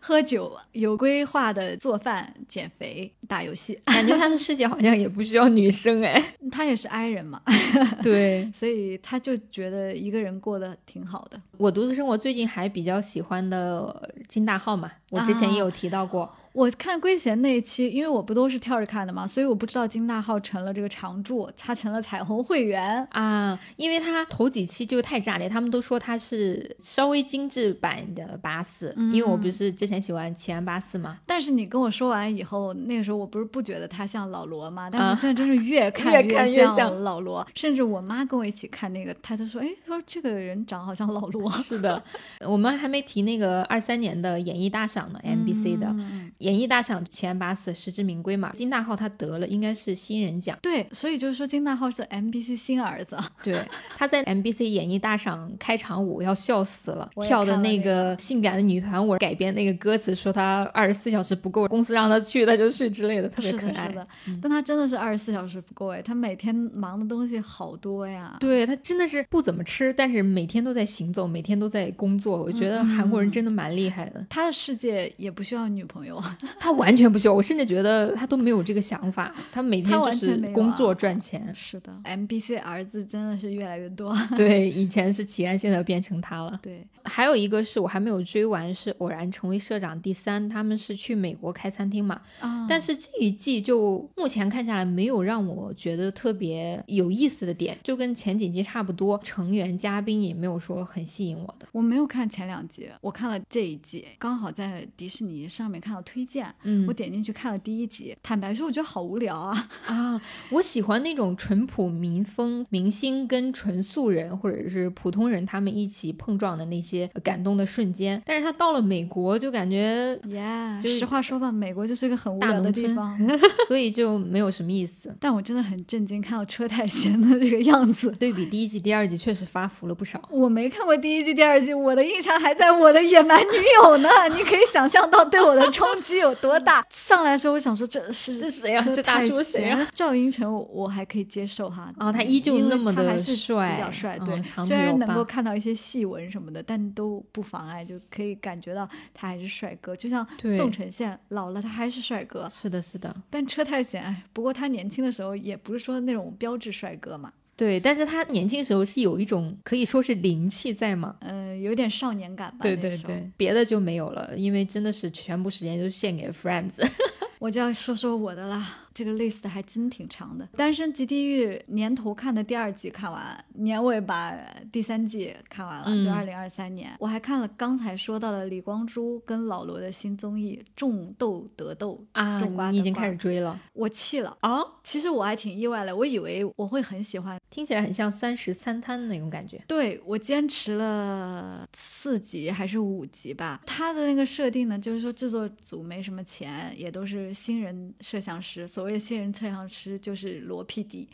喝酒，有规划的做饭、减肥、打游戏，感觉他的世界好像也不需要女生哎，他也是 I 人嘛，对，所以他就觉得一个人过得挺好的。我独自生活最近还比较喜欢的金大浩嘛，我之前也有提到过。我看圭贤那一期，因为我不都是跳着看的嘛，所以我不知道金大浩成了这个常驻，他成了彩虹会员啊，因为他头几期就太炸裂，他们都说他是稍微精致版的八四，因为我不是之前喜欢奇安八四嘛。但是你跟我说完以后，那个时候我不是不觉得他像老罗嘛，但是现在真是 越看越像老罗，甚至我妈跟我一起看那个，她就说，哎，说这个人长好像老罗。是的，我们还没提那个二三年的演艺大赏呢，MBC 的。演艺大赏前八次实至名归嘛。金大浩他得了应该是新人奖，对，所以就是说金大浩是 MBC 新儿子。对，他在 MBC 演艺大赏开场舞要笑死了，跳的那那个性感的女团舞，改编那个歌词说他二十四小时不够，公司让他去他就去之类的，特别，可爱。的，但他真的是二十四小时不够哎，他每天忙的东西好多呀。对他真的是不怎么吃，但是每天都在行走，每天都在工作。我觉得韩国人真的蛮厉害的，他的世界也不需要女朋友，他完全不需要，我甚至觉得他都没有这个想法，他每天他就是工作赚钱。是的，MBC 儿子真的是越来越多。对，以前是齐安，现在变成他了。对，还有一个是我还没有追完，是偶然成为社长第三，他们是去美国开餐厅嘛，啊，但是这一季就目前看下来没有让我觉得特别有意思的点，就跟前几季差不多，成员嘉宾也没有说很吸引我的。我没有看前两集，我看了这一季，刚好在迪士尼上面看到推荐，嗯我点进去看了第一集。坦白说，我觉得好无聊啊。啊，我喜欢那种淳朴民风，明星跟纯素人或者是普通人他们一起碰撞的那些感动的瞬间。但是他到了美国，就感觉，耶、就是实话说吧，美国就是一个很无大聊的地方。所以就没有什么意思。但我真的很震惊，看到车太贤的这个样子。对比第一季、第二季，确实发福了不少。我没看过第一季、第二季，我的印象还在我的野蛮女友呢。你可以想象到对我的冲击有多大。上来的时候，我想说这是这谁呀车这大太叔谁呀赵寅成我我还可以接受哈。哦他依旧那么的他还是帅比较帅，嗯对，长虽然能够看到一些细纹什么的，但都不妨碍，就可以感觉到他还是帅哥。就像宋承宪老了，他还是帅哥。是的，是的，但车太贤，哎，不过他年轻的时候也不是说那种标志帅哥嘛，对。但是他年轻时候是有一种可以说是灵气在嘛。嗯、有点少年感吧。对对对，别的就没有了，因为真的是全部时间都献给 Friends。我就要说说我的啦，这个 list 还真挺长的。《单身即地狱》年头看的第二季看完，年尾把第三季看完了，嗯就二零二三年。我还看了刚才说到了李光洙跟老罗的新综艺《种豆得豆》啊种瓜，瓜你已经开始追了我气了。哦，其实我还挺意外的，我以为我会很喜欢。听起来很像三十三摊那种感觉。对我坚持了四集还是五集吧。他的那个设定呢，就是说制作组没什么钱，也都是新人摄像师。所谓的新人测量师就是罗 PD，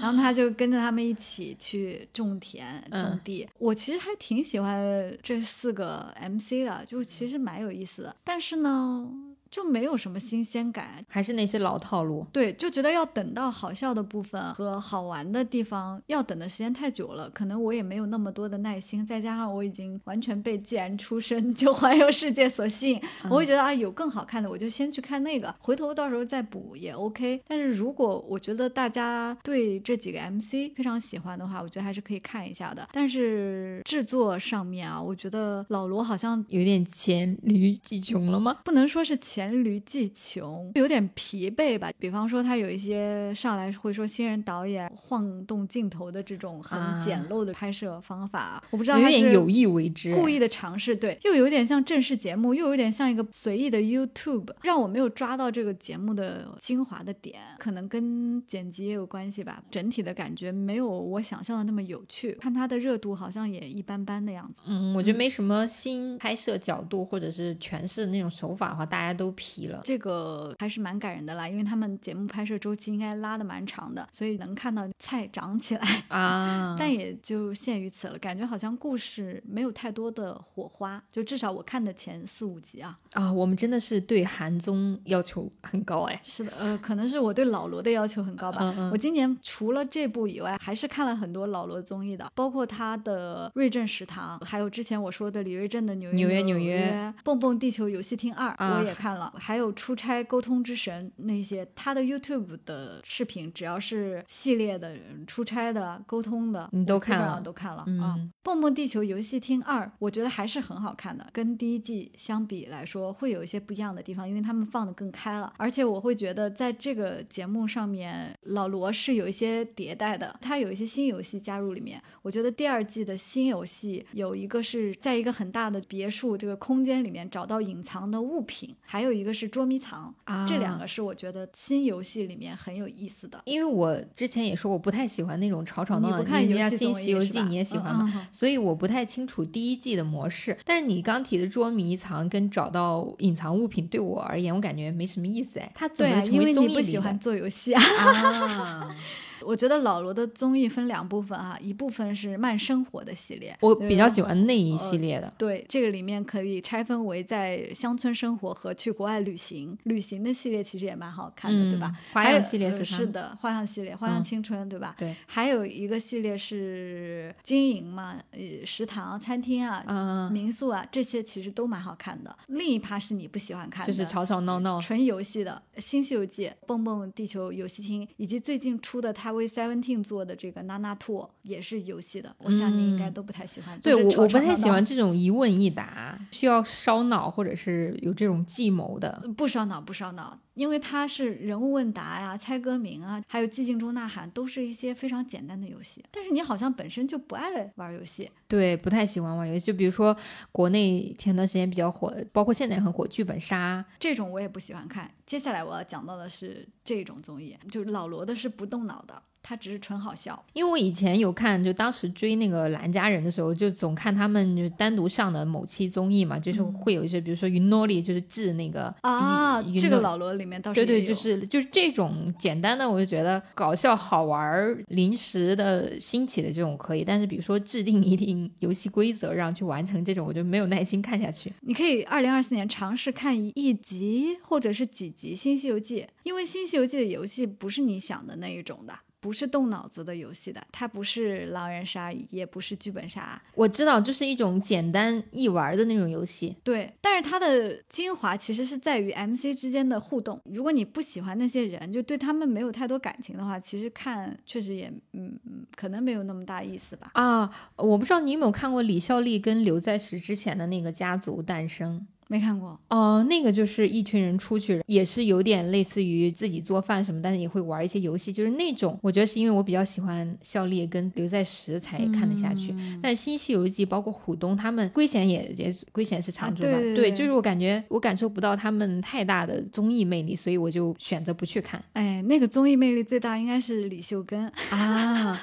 然后他就跟着他们一起去种田、种嗯地。我其实还挺喜欢这四个 MC 的，就其实蛮有意思的。但是呢，就没有什么新鲜感，还是那些老套路。对，就觉得要等到好笑的部分和好玩的地方，要等的时间太久了，可能我也没有那么多的耐心，再加上我已经完全被既然出生就环游世界所吸引，我会觉得啊有更好看的，我就先去看那个，回头到时候再补也 OK。但是如果我觉得大家对这几个 MC 非常喜欢的话，我觉得还是可以看一下的。但是制作上面啊，我觉得老罗好像有点黔驴技穷了吗？不能说是黔驴技穷，有点疲惫吧。比方说，他有一些上来会说新人导演晃动镜头的这种很啊简陋的拍摄方法，我不知道有他是点有意为之，故意的尝试，对，又有点像正式节目，又有点像一个随意的 YouTube，让我没有抓到这个节目的精华的点，可能跟剪辑也有关系吧。整体的感觉没有我想象的那么有趣，看它的热度好像也一般般的样子。嗯，我觉得没什么新拍摄角度或者是诠释的那种手法的话，大家都疲了。这个还是蛮感人的啦，因为他们节目拍摄周期应该拉的蛮长的，所以能看到菜长起来，啊，但也就限于此了。感觉好像故事没有太多的火花，就至少我看的前四五集啊。啊，我们真的是对韩综要求很高哎。是的，呃，可能是我对老罗的要求很高吧。嗯嗯我今年除了这部以外，还是看了很多老罗综艺的，包括他的《瑞正食堂》，还有之前我说的李瑞镇的《纽约纽约纽纽约蹦蹦地球游戏厅二》啊我也看了，还有出差沟通之神那些，他的 YouTube 的视频，只要是系列的出差的、沟通的，你都看了都看了、嗯啊。蹦蹦地球游戏厅二，我觉得还是很好看的，跟第一季相比来说，会有一些不一样的地方，因为他们放的更开了。而且我会觉得，在这个节目上面，老罗是有一些迭代的，他有一些新游戏加入里面。我觉得第二季的新游戏有一个是在一个很大的别墅这个空间里面找到隐藏的物品，还有一个是捉迷藏，啊这两个是我觉得新游戏里面很有意思的。因为我之前也说我不太喜欢那种吵吵闹闹，你不看新西游记你也喜欢吗？所以我不太清楚第一季的模式。但是你刚提的捉迷藏跟找到隐藏物品，对我而言我感觉没什么意思哎，他怎么成因为为综艺里你不喜欢做游戏啊。啊？我觉得老罗的综艺分两部分啊，一部分是慢生活的系列，我呃比较喜欢那一系列的。对，这个里面可以拆分为在乡村生活和去国外旅行。旅行的系列其实也蛮好看的，对吧嗯？花还有样系列呃是它是的，花样系列，花样嗯青春，对吧？对，还有一个系列是经营嘛，呃，食堂、餐厅啊、嗯，民宿啊，这些其实都蛮好看的。另一趴是你不喜欢看的，就是吵吵闹闹。纯游戏的《新西游记》、蹦蹦地球游戏厅，以及最近出的他为 Seventeen 做的这个娜娜兔也是游戏的。我想你应该都不太喜欢。嗯对我，我不太喜欢这种一问一答，需要烧脑或者是有这种计谋的。不烧脑，不烧脑，因为它是人物问答呀、猜歌名啊，还有寂静中呐喊，都是一些非常简单的游戏。但是你好像本身就不爱玩游戏，对，不太喜欢玩游戏。就比如说国内前段时间比较火的，包括现在也很火，剧本杀。这种我也不喜欢看。接下来我要讲到的是这种综艺，就是老罗的是不动脑的，他只是纯好笑。因为我以前有看，就当时追那个蓝家人的时候，就总看他们就单独上的某期综艺嘛，就是会有一些，比如说云诺里就是治那个啊，这个老罗里面倒是对对，就是就是这种简单的，我就觉得搞笑好玩儿、临时的兴起的这种可以，但是比如说制定一定游戏规则让去完成这种，我就没有耐心看下去。你可以二零二四年尝试看一一集或者是几集《新西游记》，因为《新西游记》的游戏不是你想的那一种的，不是动脑子的游戏的，它不是狼人杀，也不是剧本杀，我知道，就是一种简单易玩的那种游戏。对。但是它的精华其实是在于 MC 之间的互动。如果你不喜欢那些人，就对他们没有太多感情的话，其实看确实也嗯嗯，可能没有那么大意思吧。啊，我不知道你有没有看过李孝利跟刘在石之前的那个《家族诞生》。没看过，哦、那个就是一群人出去，也是有点类似于自己做饭什么，但是也会玩一些游戏，就是那种。我觉得是因为我比较喜欢孝利跟刘在石才看得下去。嗯但是《新西游记》包括虎东他们，龟贤也也龟贤是常驻吧？对就是我感觉我感受不到他们太大的综艺魅力，所以我就选择不去看哎，那个综艺魅力最大应该是李秀根。啊。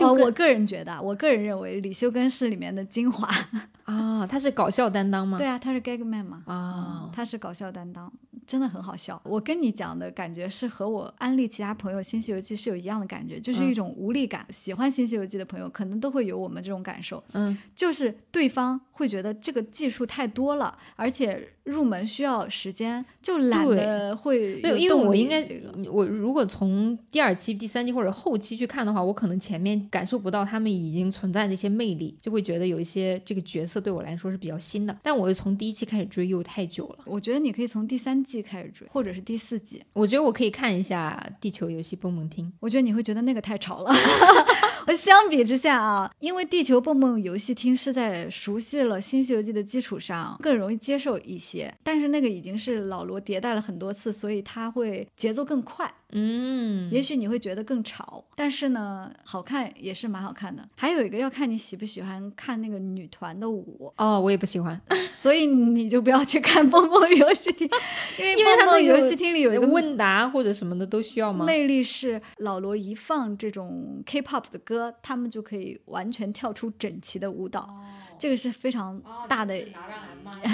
哦，我个人觉得，我个人认为李修根是里面的精华。啊，他是搞笑担当吗？对啊，他是 gag man 嘛，啊嗯，他是搞笑担当，真的很好笑。我跟你讲的感觉是和我安利其他朋友《新西游记》是有一样的感觉，就是一嗯种无力感。喜欢《新西游记》的朋友可能都会有我们这种感受，嗯，就是对方会觉得这个技术太多了，而且入门需要时间，就懒得会对，有因为我应该这个。我如果从第二期、第三期或者后期去看的话，我可能前面感受不到他们已经存在的一些魅力，就会觉得有一些这个角色对我来说是比较新的。但我又从第一期开始追又太久了，我觉得你可以从第三季开始追，或者是第四季。我觉得我可以看一下《地球游戏蹦蹦厅》。我觉得你会觉得那个太吵了。我相比之下啊，因为地球蹦蹦游戏厅是在熟悉了《新西游记》的基础上更容易接受一些，但是那个已经是老罗迭代了很多次，所以它会节奏更快，嗯，也许你会觉得更吵，但是呢，好看也是蛮好看的。还有一个要看你喜不喜欢看那个女团的舞，哦，我也不喜欢，所以你就不要去看蹦蹦游戏厅，因为蹦蹦游戏厅里有一个问答或者什么的都需要吗？魅力是老罗一放这种 K-pop 的歌，他们就可以完全跳出整齐的舞蹈，这个是非常大的，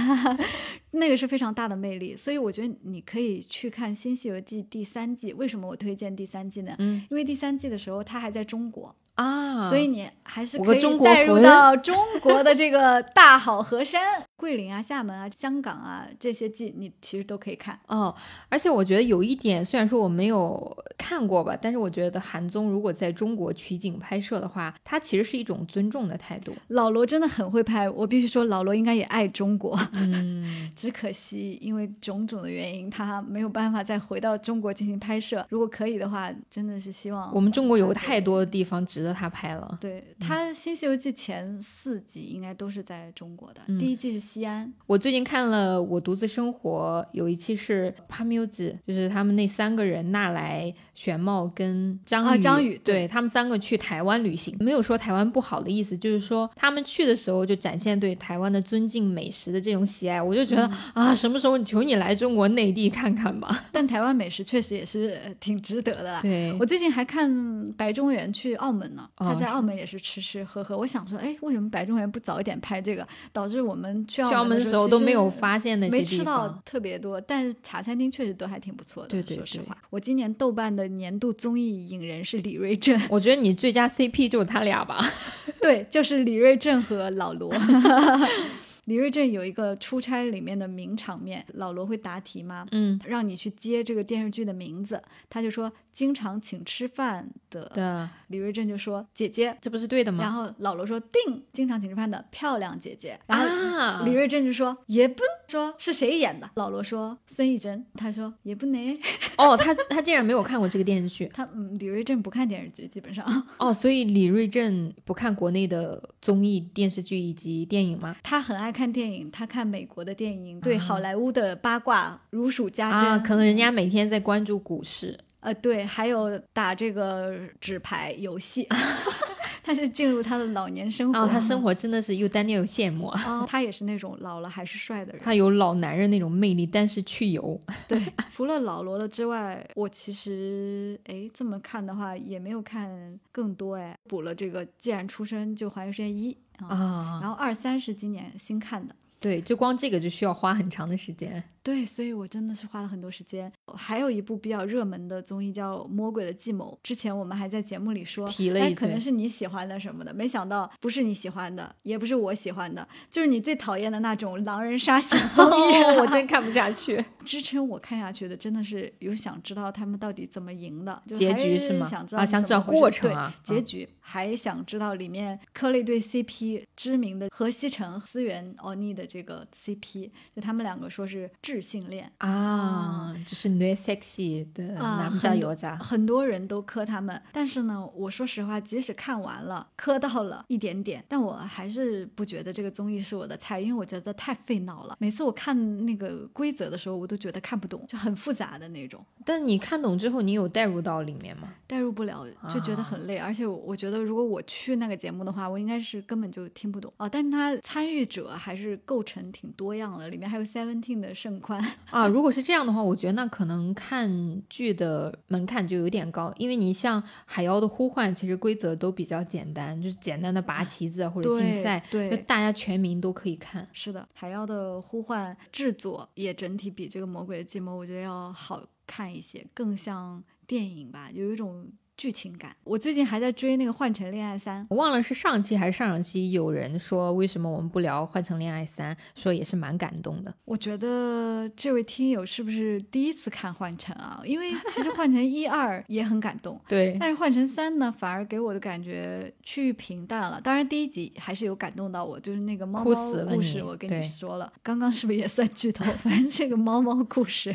那个是非常大的魅力。所以我觉得你可以去看《新西游记》第三季。为什么我推荐第三季呢？嗯因为第三季的时候它还在中国，啊，所以你还是可以带入到中国的这个大好河山、桂林啊、厦门啊、香港啊这些季，你其实都可以看。哦，而且我觉得有一点，虽然说我没有看过吧，但是我觉得韩综如果在中国取景拍摄的话，它其实是一种尊重的态度。老罗真的很会拍，我必须说，老罗应该也爱中国。嗯，只可惜因为种种的原因，他没有办法再回到中国进行拍摄。如果可以的话，真的是希望我们中国有太多的地方值得他拍了。对他《新西游记》前四集应该都是在中国的，嗯第一季是西安。我最近看了《我独自生活》，有一期是帕缪子，就是他们那三个人，纳莱、玄茂跟张啊宇，张宇对对他们三个去台湾旅行，没有说台湾不好的意思，就是说他们去的时候就展现对台湾的尊敬美食的这种喜爱，我就觉得、啊，什么时候求你来中国内地看看吧。但台湾美食确实也是呃挺值得的啦。对我最近还看白中原去澳门呢，他在澳门也是吃吃喝喝。我想说，哎，为什么白中原不早一点拍这个，导致我们去去澳门门的的时候都没有发。现那些没吃到。特别多，但是茶餐厅确实都还挺不错的。对对对说实话，我今年豆瓣的年度综艺影人是李瑞镇，我觉得你最佳 CP 就是他俩吧。对，就是李瑞镇和老罗。李瑞镇有一个出差里面的名场面，老罗会答题吗？嗯，让你去接这个电视剧的名字，他就说经常请吃饭的李瑞镇就说姐姐，这不是对的吗？然后老罗说定经常请吃饭的漂亮姐姐，然后啊，李瑞镇就说也不说是谁演的，老罗说孙艺珍，他说也不能，哦，他他竟然没有看过这个电视剧。他嗯李瑞镇不看电视剧，基本上。哦，所以李瑞镇不看国内的综艺、电视剧以及电影吗？他很爱看电影，他看美国的电影，对好莱坞的八卦如数家珍。啊，可能人家每天在关注股市。呃对，还有打这个纸牌游戏，他是进入他的老年生活。哦，他生活真的是又单调又羡慕啊。哦，他也是那种老了还是帅的人。他有老男人那种魅力，但是去油。对，除了老罗的之外，我其实哎这么看的话，也没有看更多哎，补了这个《既然出生就环游世界一》啊，啊，然后二三是今年新看的。对，就光这个就需要花很长的时间。对，所以我真的是花了很多时间。还有一部比较热门的综艺叫《魔鬼的计谋》，之前我们还在节目里说，哎，提了一可能是你喜欢的什么的，没想到不是你喜欢的，也不是我喜欢的，就是你最讨厌的那种狼人杀型 综艺。哦，我真看不下去。支撑我看下去的真的是有想知道他们到底怎么赢的，就结局是吗想知道过程啊对，结嗯局还想知道里面磕了一对 CP，知名的何西成、思源奥尼的这个 CP，就他们两个说是智性恋。啊，就是女 sexy 的啊，男加很多油渣。很多人都磕他们，但是呢，我说实话，即使看完了，磕到了一点点，但我还是不觉得这个综艺是我的菜，因为我觉得太费脑了。每次我看那个规则的时候，我都觉得看不懂，就很复杂的那种。但你看懂之后，你有代入到里面吗？代入不了，就觉得很累。而且我我觉得，如果我去那个节目的话，我应该是根本就听不懂啊。但是他参与者还是构成挺多样的，里面还有 Seventeen 的盛宽。啊，如果是这样的话，我觉得那可能看剧的门槛就有点高，因为你像《海妖的呼唤》，其实规则都比较简单，就是简单的拔旗子啊或者竞对赛，就对。大家全民都可以看。是的，《海妖的呼唤》制作也整体比这个《魔鬼的计谋》我觉得要好看一些，更像电影吧，有一种剧情感。我最近还在追那个《换乘恋爱三》，我忘了是上期还是上上期，有人说为什么我们不聊《换乘恋爱三》，说也是蛮感动的。我觉得这位听友是不是第一次看《换乘》啊？因为其实《换乘》一二也很感动，对，但是换成三呢，反而给我的感觉趋于平淡了。当然，第一集还是有感动到我，就是那个猫哭猫故事，我跟你说了，刚刚是不是也算剧透？反正这个猫猫故事，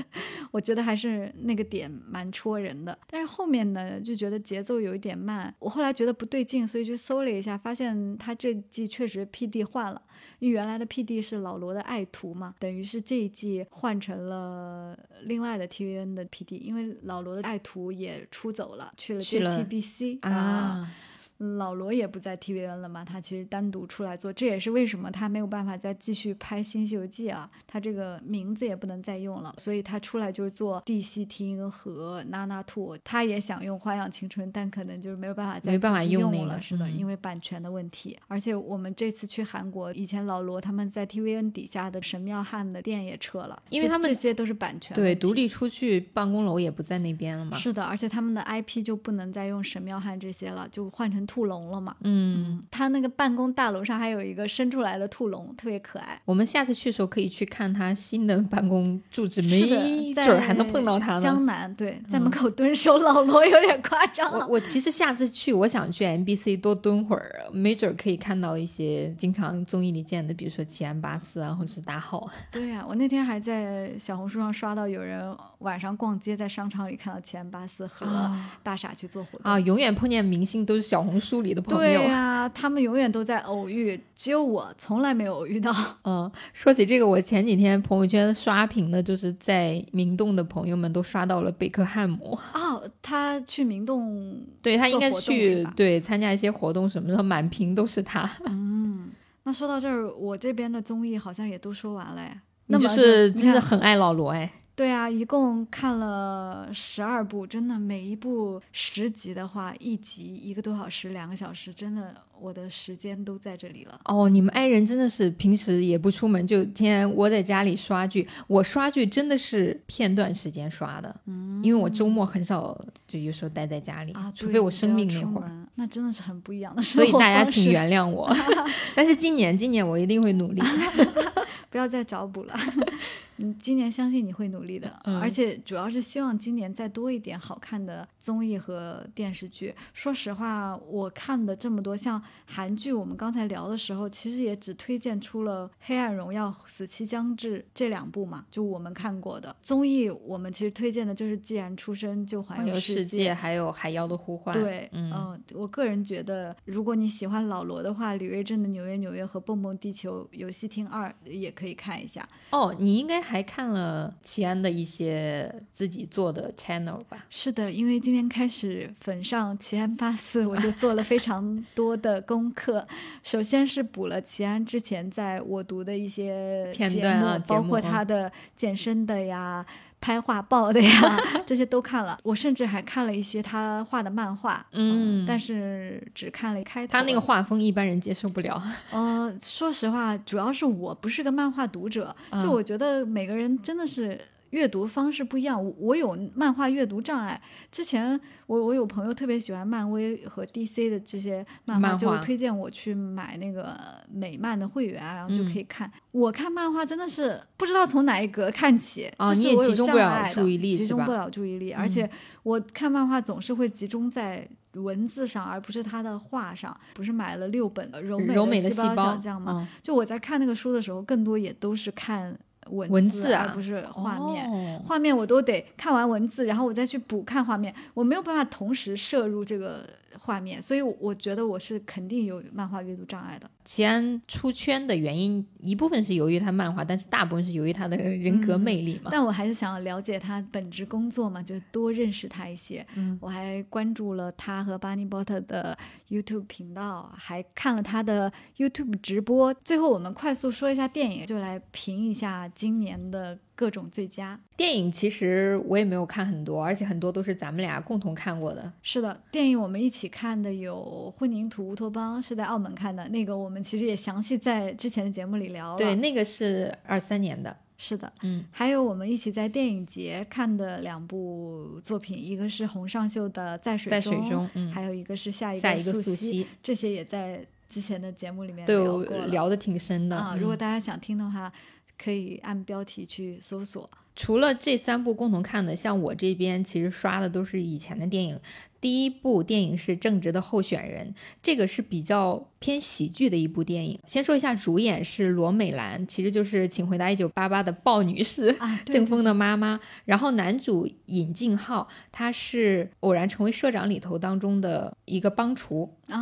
我觉得还是那个点蛮戳人的。但是后面呢，就觉得节奏有一点慢。我后来觉得不对劲，所以去搜了一下，发现他这季确实 P.D 换了。因为原来的 P.D 是老罗的爱徒嘛，等于是这一季换成了另外的 TVN 的 P.D，因为老罗的爱徒也出走了，去了去了 JTBC 啊，老罗也不在 TVN 了嘛，他其实单独出来做，这也是为什么他没有办法再继续拍《新西游记》啊，他这个名字也不能再用了，所以他出来就是做地西汀和娜娜兔，他也想用《花样青春》，但可能就是没有办法再没办法继续用那个用了，是的，嗯因为版权的问题。而且我们这次去韩国，以前老罗他们在 TVN 底下的神庙汉的店也撤了，因为他们这些都是版权对，独立出去办公楼也不在那边了嘛。是的，而且他们的 IP 就不能再用神庙汉这些了，就换成兔笼了嘛。嗯，他那个办公大楼上还有一个伸出来的兔笼，特别可爱。我们下次去的时候可以去看他新的办公住址，没准儿还能碰到他呢。江南对，在门口蹲守老罗有点夸张了。我我其实下次去，我想去 MBC 多蹲会儿，没准儿可以看到一些经常综艺里见的，比如说奇安巴斯啊，或者是大浩。对呀、我那天还在小红书上刷到有人晚上逛街，在商场里看到齐安巴斯和啊大傻去做活动。啊，永远碰见明星都是小红红书里的朋友。对呀，他们永远都在偶遇，只有我从来没有偶遇到。嗯，说起这个，我前几天朋友圈刷屏的，就是在明洞的朋友们都刷到了贝克汉姆。哦，他去明洞，对他应该去对参加一些活动什么的，满屏都是他。嗯，那说到这儿，我这边的综艺好像也都说完了呀。那就是真的很爱老罗哎。对啊，一共看了十二部，真的每一部十集的话，一集一个多小时、两个小时，真的我的时间都在这里了。哦，你们爱人真的是平时也不出门，就天天窝在家里刷剧。我刷剧真的是片段时间刷的，嗯，因为我周末很少就有时候待在家里，除非我生病那会儿，那真的是很不一样的所以大家请原谅我，但是今年今年我一定会努力，不要再找补了。嗯，今年相信你会努力的，而且主要是希望今年再多一点好看的综艺和电视剧。说实话，我看的这么多，像韩剧，我们刚才聊的时候，其实也只推荐出了《黑暗荣耀》《死期将至》这两部嘛，就我们看过的综艺，我们其实推荐的就是《既然出生就环游世界》，还有《海妖的呼唤》。对，嗯，我个人觉得，如果你喜欢老罗的话，李瑞镇的《纽约纽约》和《蹦蹦地球游戏厅二》也可以看一下。哦，你应该。还看了齐安的一些自己做的 channel 吧？是的，因为今天开始粉上齐安八四，我就做了非常多的功课。首先是补了齐安之前在我读的一些片段啊，包括他的健身的呀。拍画报的呀，这些都看了。我甚至还看了一些他画的漫画，嗯，但是只看了开头。他那个画风一般人接受不了。嗯，说实话，主要是我不是个漫画读者，就我觉得每个人真的是。阅读方式不一样，我有漫画阅读障碍。之前我我有朋友特别喜欢漫威和 DC 的这些漫画，就推荐我去买那个美漫的会员，然后就可以看。我看漫画真的是不知道从哪一格看起，就是我有障碍的，集中不了注意力，而且我看漫画总是会集中在文字上，而不是他的画上。不是买了六本柔美的细胞小将吗？就我在看那个书的时候，更多也都是看。文字而不是画面，画面我都得看完文字，然后我再去补看画面，我没有办法同时摄入这个。画面，所以我觉得我是肯定有漫画阅读障碍的。齐安出圈的原因，一部分是由于他漫画，但是大部分是由于他的人格魅力嘛。但我还是想要了解他本职工作嘛，就多认识他一些。嗯，我还关注了他和巴尼波特的 YouTube 频道，还看了他的 YouTube 直播。最后，我们快速说一下电影，就来评一下今年的。各种最佳电影，其实我也没有看很多，而且很多都是咱们俩共同看过的。是的，电影我们一起看的有《混凝土乌托邦》，是在澳门看的，那个我们其实也详细在之前的节目里聊了。对，那个是二三年的。是的，嗯，还有我们一起在电影节看的两部作品，一个是洪尚秀的《在水中》，嗯，还有一个是下一个素汐，这些也在之前的节目里面聊过，聊的挺深的啊。如果大家想听的话。可以按标题去搜索。除了这三部共同看的，像我这边其实刷的都是以前的电影。第一部电影是《正直的候选人》，这个是比较偏喜剧的一部电影。先说一下主演是罗美兰，其实就是《请回答一九八八》的鲍女士，郑峰的妈妈。然后男主尹敬浩，他是《偶然成为社长》里头当中的一个帮厨哦，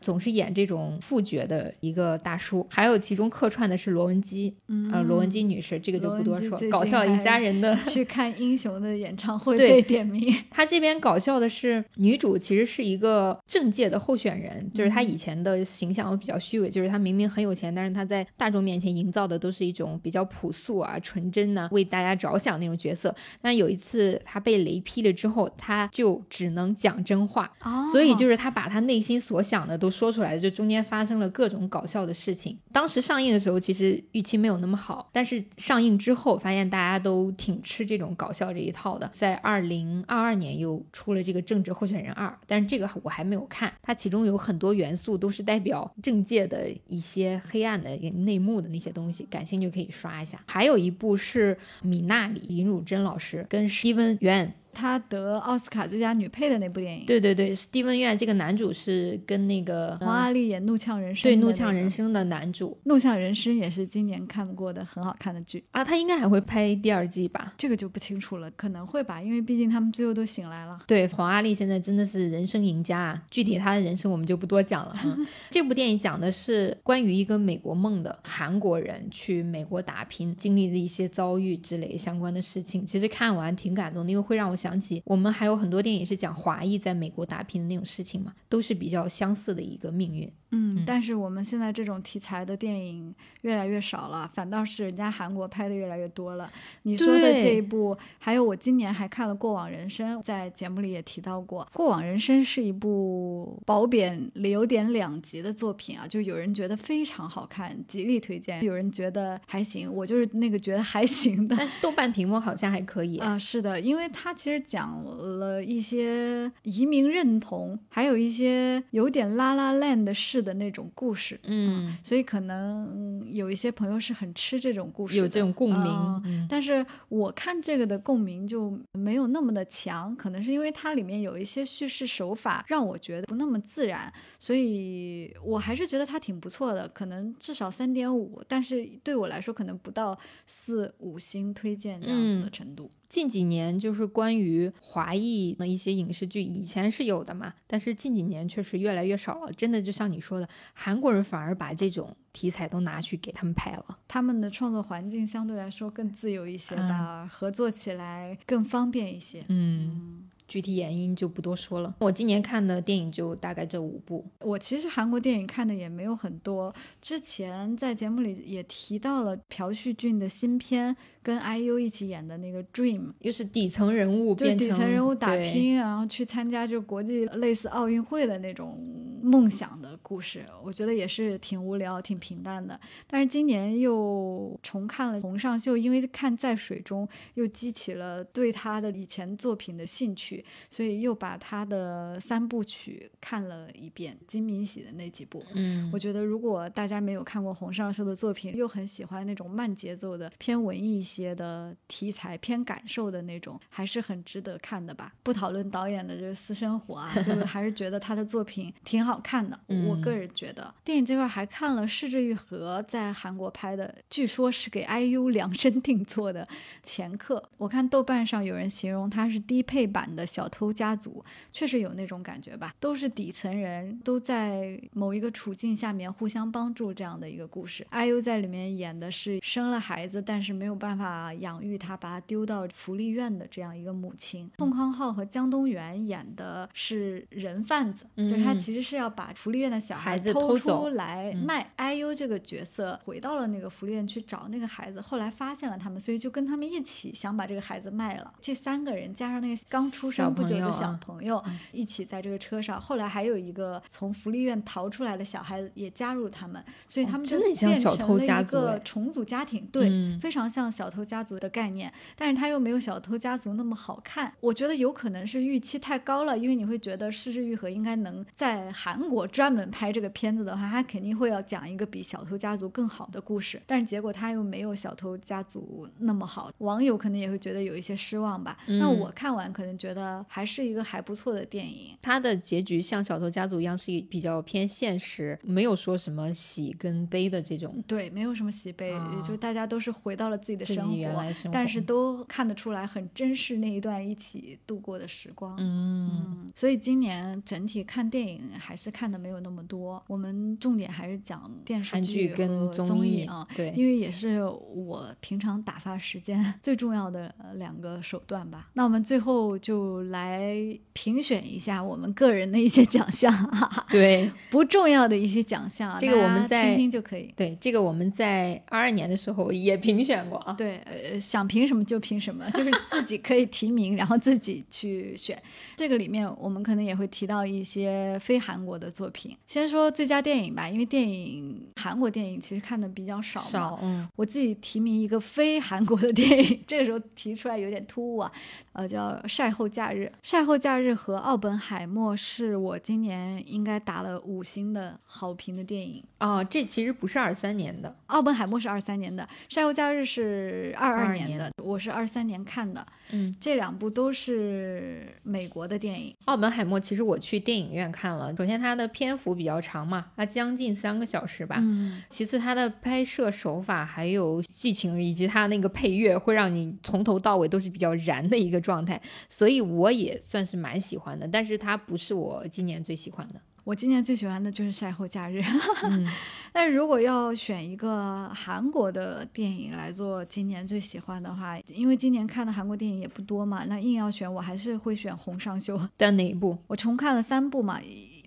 总是演这种副角的一个大叔。还有其中客串的是罗文姬，呃，罗文姬女士，这个就不多说。搞笑一家人的 去看英雄的演唱会 被点名。他这边搞笑的是。女主其实是一个政界的候选人，就是她以前的形象比较虚伪，就是她明明很有钱，但是她在大众面前营造的都是一种比较朴素啊、纯真呐、为大家着想那种角色。但有一次她被雷劈了之后，她就只能讲真话，所以就是她把她内心所想的都说出来，就中间发生了各种搞笑的事情。当时上映的时候其实预期没有那么好，但是上映之后发现大家都挺吃这种搞笑这一套的。在二零二二年又出了这个政治。候选人二，但是这个我还没有看，它其中有很多元素都是代表政界的一些黑暗的内幕的那些东西，感兴趣可以刷一下。还有一部是米娜里林汝珍老师跟施蒂文·约她得奥斯卡最佳女配的那部电影。对对对，蒂文·约这个男主是跟那个黄阿丽演《怒呛人生》对《怒怒呛人生》的男主，《怒呛人生》也是今年看过的很好看的剧啊，他应该还会拍第二季吧？这个就不清楚了，可能会吧，因为毕竟他们最后都醒来了。对，黄阿丽现在真的是人生赢家啊！具体她的人生我们就不多讲了。这部电影讲的是关于一个美国梦的韩国人去美国打拼，经历的一些遭遇之类相关的事情。其实看完挺感动的，因为会让我想起我们还有很多电影是讲华裔在美国打拼的那种事情嘛，都是比较相似的一个命运。嗯，但是我们现在这种题材的电影越来越少了，反倒是人家韩国拍的越来越多了。你说的这一部，还有我今年还看了《过往人生》，在节目里也提到过，《过往人生》是一部褒贬有点两极的作品啊，就有人觉得非常好看，极力推荐；有人觉得还行，我就是那个觉得还行的。但是豆瓣评分好像还可以 啊，是的，因为它其实讲了一些移民认同，还有一些有点拉拉烂的事。的那种故事，嗯，所以可能有一些朋友是很吃这种故事，有这种共鸣。但是我看这个的共鸣就没有那么的强，可能是因为它里面有一些叙事手法让我觉得不那么自然，所以我还是觉得它挺不错的，可能至少三点五，但是对我来说可能不到四五星推荐这样子的程度。近几年就是关于华裔的一些影视剧，以前是有的嘛，但是近几年确实越来越少了。真的就像你说的，韩国人反而把这种题材都拿去给他们拍了。他们的创作环境相对来说更自由一些吧，合作起来更方便一些。嗯。具体原因就不多说了。我今年看的电影就大概这五部。我其实韩国电影看的也没有很多。之前在节目里也提到了朴叙俊的新片，跟 IU 一起演的那个《Dream》，又是底层人物，就底层人物打拼，然后去参加就国际类似奥运会的那种梦想的故事。我觉得也是挺无聊、挺平淡的。但是今年又重看了洪尚秀，因为看《在水中》又激起了对他的以前作品的兴趣。所以又把他的三部曲看了一遍，金敏喜的那几部。嗯，我觉得如果大家没有看过洪尚秀的作品，又很喜欢那种慢节奏的、偏文艺一些的题材、偏感受的那种，还是很值得看的吧。不讨论导演的这个私生活啊，就是还是觉得他的作品挺好看的。我个人觉得，电影这块还看了市之愈和在韩国拍的，据说是给 IU 量身定做的《前客》。我看豆瓣上有人形容它是低配版的。小偷家族确实有那种感觉吧，都是底层人，都在某一个处境下面互相帮助这样的一个故事。IU 在里面演的是生了孩子，但是没有办法养育他，把他丢到福利院的这样一个母亲。宋康昊和江东元演的是人贩子，就是他其实是要把福利院的小孩子偷出来卖。IU 这个角色回到了那个福利院去找那个孩子，后来发现了他们，所以就跟他们一起想把这个孩子卖了。这三个人加上那个刚出。生不久的小朋友一起在这个车上，后来还有一个从福利院逃出来的小孩子也加入他们，所以他们真的像小偷家族，一个重组家庭，对，非常像小偷家族的概念，但是他又没有小偷家族那么好看。我觉得有可能是预期太高了，因为你会觉得失之愈合应该能在韩国专门拍这个片子的话，他肯定会要讲一个比小偷家族更好的故事，但是结果他又没有小偷家族那么好，网友可能也会觉得有一些失望吧。那我看完可能觉得。还是一个还不错的电影。它的结局像《小偷家族》一样，是比较偏现实，没有说什么喜跟悲的这种。对，没有什么喜悲，也就大家都是回到了自己的生活，但是都看得出来很珍视那一段一起度过的时光。嗯，所以今年整体看电影还是看的没有那么多。我们重点还是讲电视剧跟综艺啊，对，因为也是我平常打发时间 最重要的两个手段吧。那我们最后就。来评选一下我们个人的一些奖项，对不重要的一些奖项，这个我们在听听就可以。对，这个我们在二二年的时候也评选过啊。对，呃，想评什么就评什么，就是自己可以提名，然后自己去选。这个里面我们可能也会提到一些非韩国的作品。先说最佳电影吧，因为电影韩国电影其实看的比较少嘛。少，嗯。我自己提名一个非韩国的电影，这个时候提出来有点突兀啊。呃，叫《晒后假日》。晒后假日和奥本海默是我今年应该打了五星的好评的电影哦。这其实不是二三年的，奥本海默是二三年的，晒后假日是二二年的。我是二三年看的，嗯，这两部都是美国的电影。奥本海默其实我去电影院看了，首先它的篇幅比较长嘛，它将近三个小时吧。嗯，其次它的拍摄手法还有剧情以及它那个配乐，会让你从头到尾都是比较燃的一个状态，所以我也算是蛮喜欢的。但是它不是我今年最喜欢的。我今年最喜欢的就是《晒后假日》嗯，但如果要选一个韩国的电影来做今年最喜欢的话，因为今年看的韩国电影也不多嘛，那硬要选，我还是会选《红尚秀》。但哪一部？我重看了三部嘛，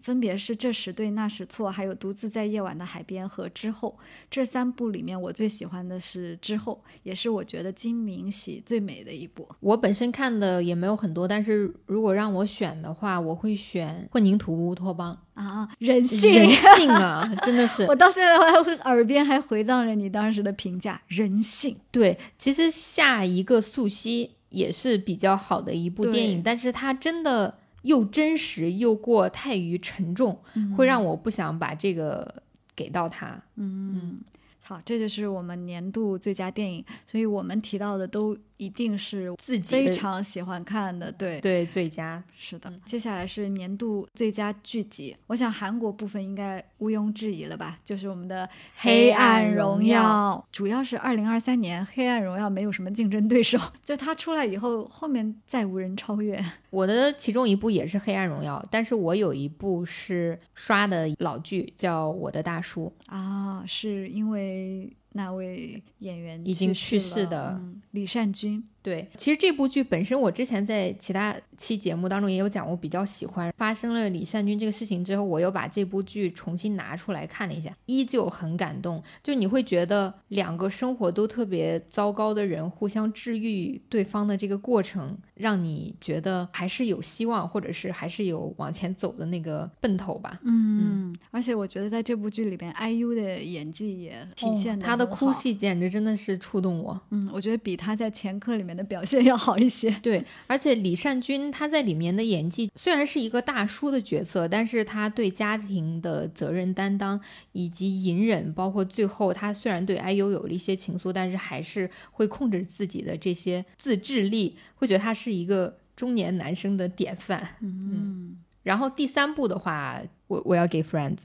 分别是《这时对那时错》，还有《独自在夜晚的海边》和《之后》。这三部里面，我最喜欢的是《之后》，也是我觉得金明喜最美的一部。我本身看的也没有很多，但是如果让我选的话，我会选《混凝土乌托邦》。啊，人性，人性 啊，真的是。我到现在还会耳边还回荡着你当时的评价，人性。对，其实下一个素汐也是比较好的一部电影，但是它真的又真实又过太于沉重，嗯、会让我不想把这个给到他。嗯，好，这就是我们年度最佳电影，所以我们提到的都。一定是自己非常喜欢看的，对对，最佳是的。接下来是年度最佳剧集，我想韩国部分应该毋庸置疑了吧？就是我们的《黑暗荣耀》，主要是二零二三年《黑暗荣耀》没有什么竞争对手，就它出来以后，后面再无人超越。我的其中一部也是《黑暗荣耀》，但是我有一部是刷的老剧，叫《我的大叔》啊，是因为。那位演员已经去世的、嗯、李善均，对，其实这部剧本身我之前在其他期节目当中也有讲，我比较喜欢。发生了李善均这个事情之后，我又把这部剧重新拿出来看了一下，依旧很感动。就你会觉得两个生活都特别糟糕的人互相治愈对方的这个过程，让你觉得还是有希望，或者是还是有往前走的那个奔头吧。嗯，而且我觉得在这部剧里边，IU 的演技也体现的、的哭戏简直真的是触动我。嗯，我觉得比他在前科里面的表现要好一些。对，而且李善均他在里面的演技虽然是一个大叔的角色，但是他对家庭的责任担当以及隐忍，包括最后他虽然对 IU 有了一些情愫，但是还是会控制自己的这些自制力，会觉得他是一个中年男生的典范。嗯。然后第三部的话，我我要给 Friends，Friends、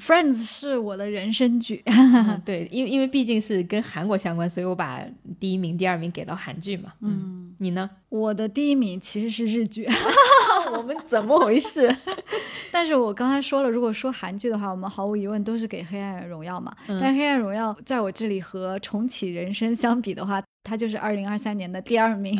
嗯、是我的人生剧。嗯、对，因为因为毕竟是跟韩国相关，所以我把第一名、第二名给到韩剧嘛。嗯，你呢？我的第一名其实是日剧。我们怎么回事？但是我刚才说了，如果说韩剧的话，我们毫无疑问都是给《黑暗荣耀》嘛。嗯、但《黑暗荣耀》在我这里和《重启人生》相比的话，它就是二零二三年的第二名，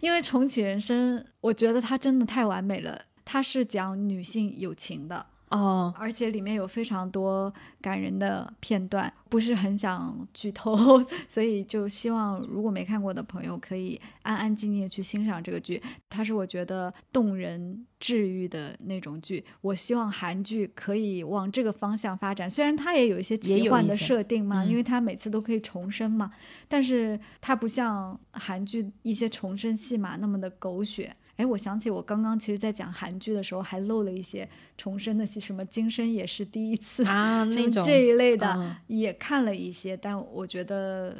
因为《重启人生》，我觉得它真的太完美了。它是讲女性友情的哦，而且里面有非常多感人的片段，不是很想剧透，所以就希望如果没看过的朋友可以安安静静的去欣赏这个剧。它是我觉得动人治愈的那种剧。我希望韩剧可以往这个方向发展，虽然它也有一些奇幻的设定嘛，嗯、因为它每次都可以重生嘛，但是它不像韩剧一些重生戏码那么的狗血。哎，我想起我刚刚其实，在讲韩剧的时候，还漏了一些重生的戏，什么《今生也是第一次》啊，那种这一类的、嗯、也看了一些，但我觉得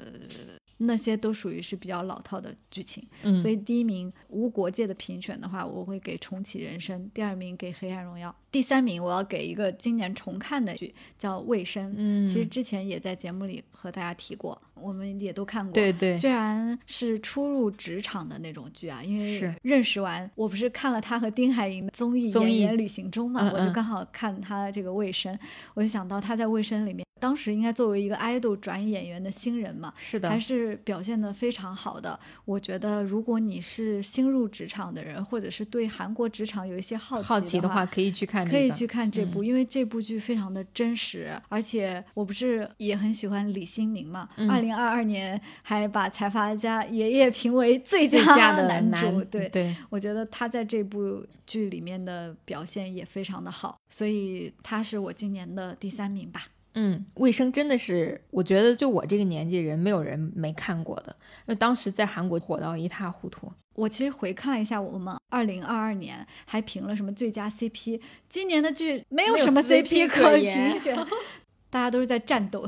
那些都属于是比较老套的剧情。嗯，所以第一名无国界的评选的话，我会给《重启人生》，第二名给《黑暗荣耀》，第三名我要给一个今年重看的剧，叫《卫生》。嗯，其实之前也在节目里和大家提过，我们也都看过。对对，虽然是初入职场的那种剧啊，因为认识完，我不是看了他和丁海寅的综艺《演员旅行中》嘛，嗯嗯我就刚好看他这个《卫生》，我就想到他在《卫生》里面，当时应该作为一个爱豆转演员的新人嘛，是的，还是表现的非常好的。我觉得，如果你是新入职场的人，或者是对韩国职场有一些好奇好奇的话，可以去看、这个，可以去看这部，嗯、因为这部剧非常的真实，而且我不是也很喜欢李新民嘛，二零二二年还把财阀家爷爷评为最佳的男主，对对，我觉得他在这部剧里面的表现也非常的好，所以他是我今年的第三名吧。嗯，卫生真的是，我觉得就我这个年纪人，没有人没看过的。那当时在韩国火到一塌糊涂。我其实回看了一下，我们二零二二年还评了什么最佳 CP，今年的剧没有什么 CP 可言评选。大家都是在战斗，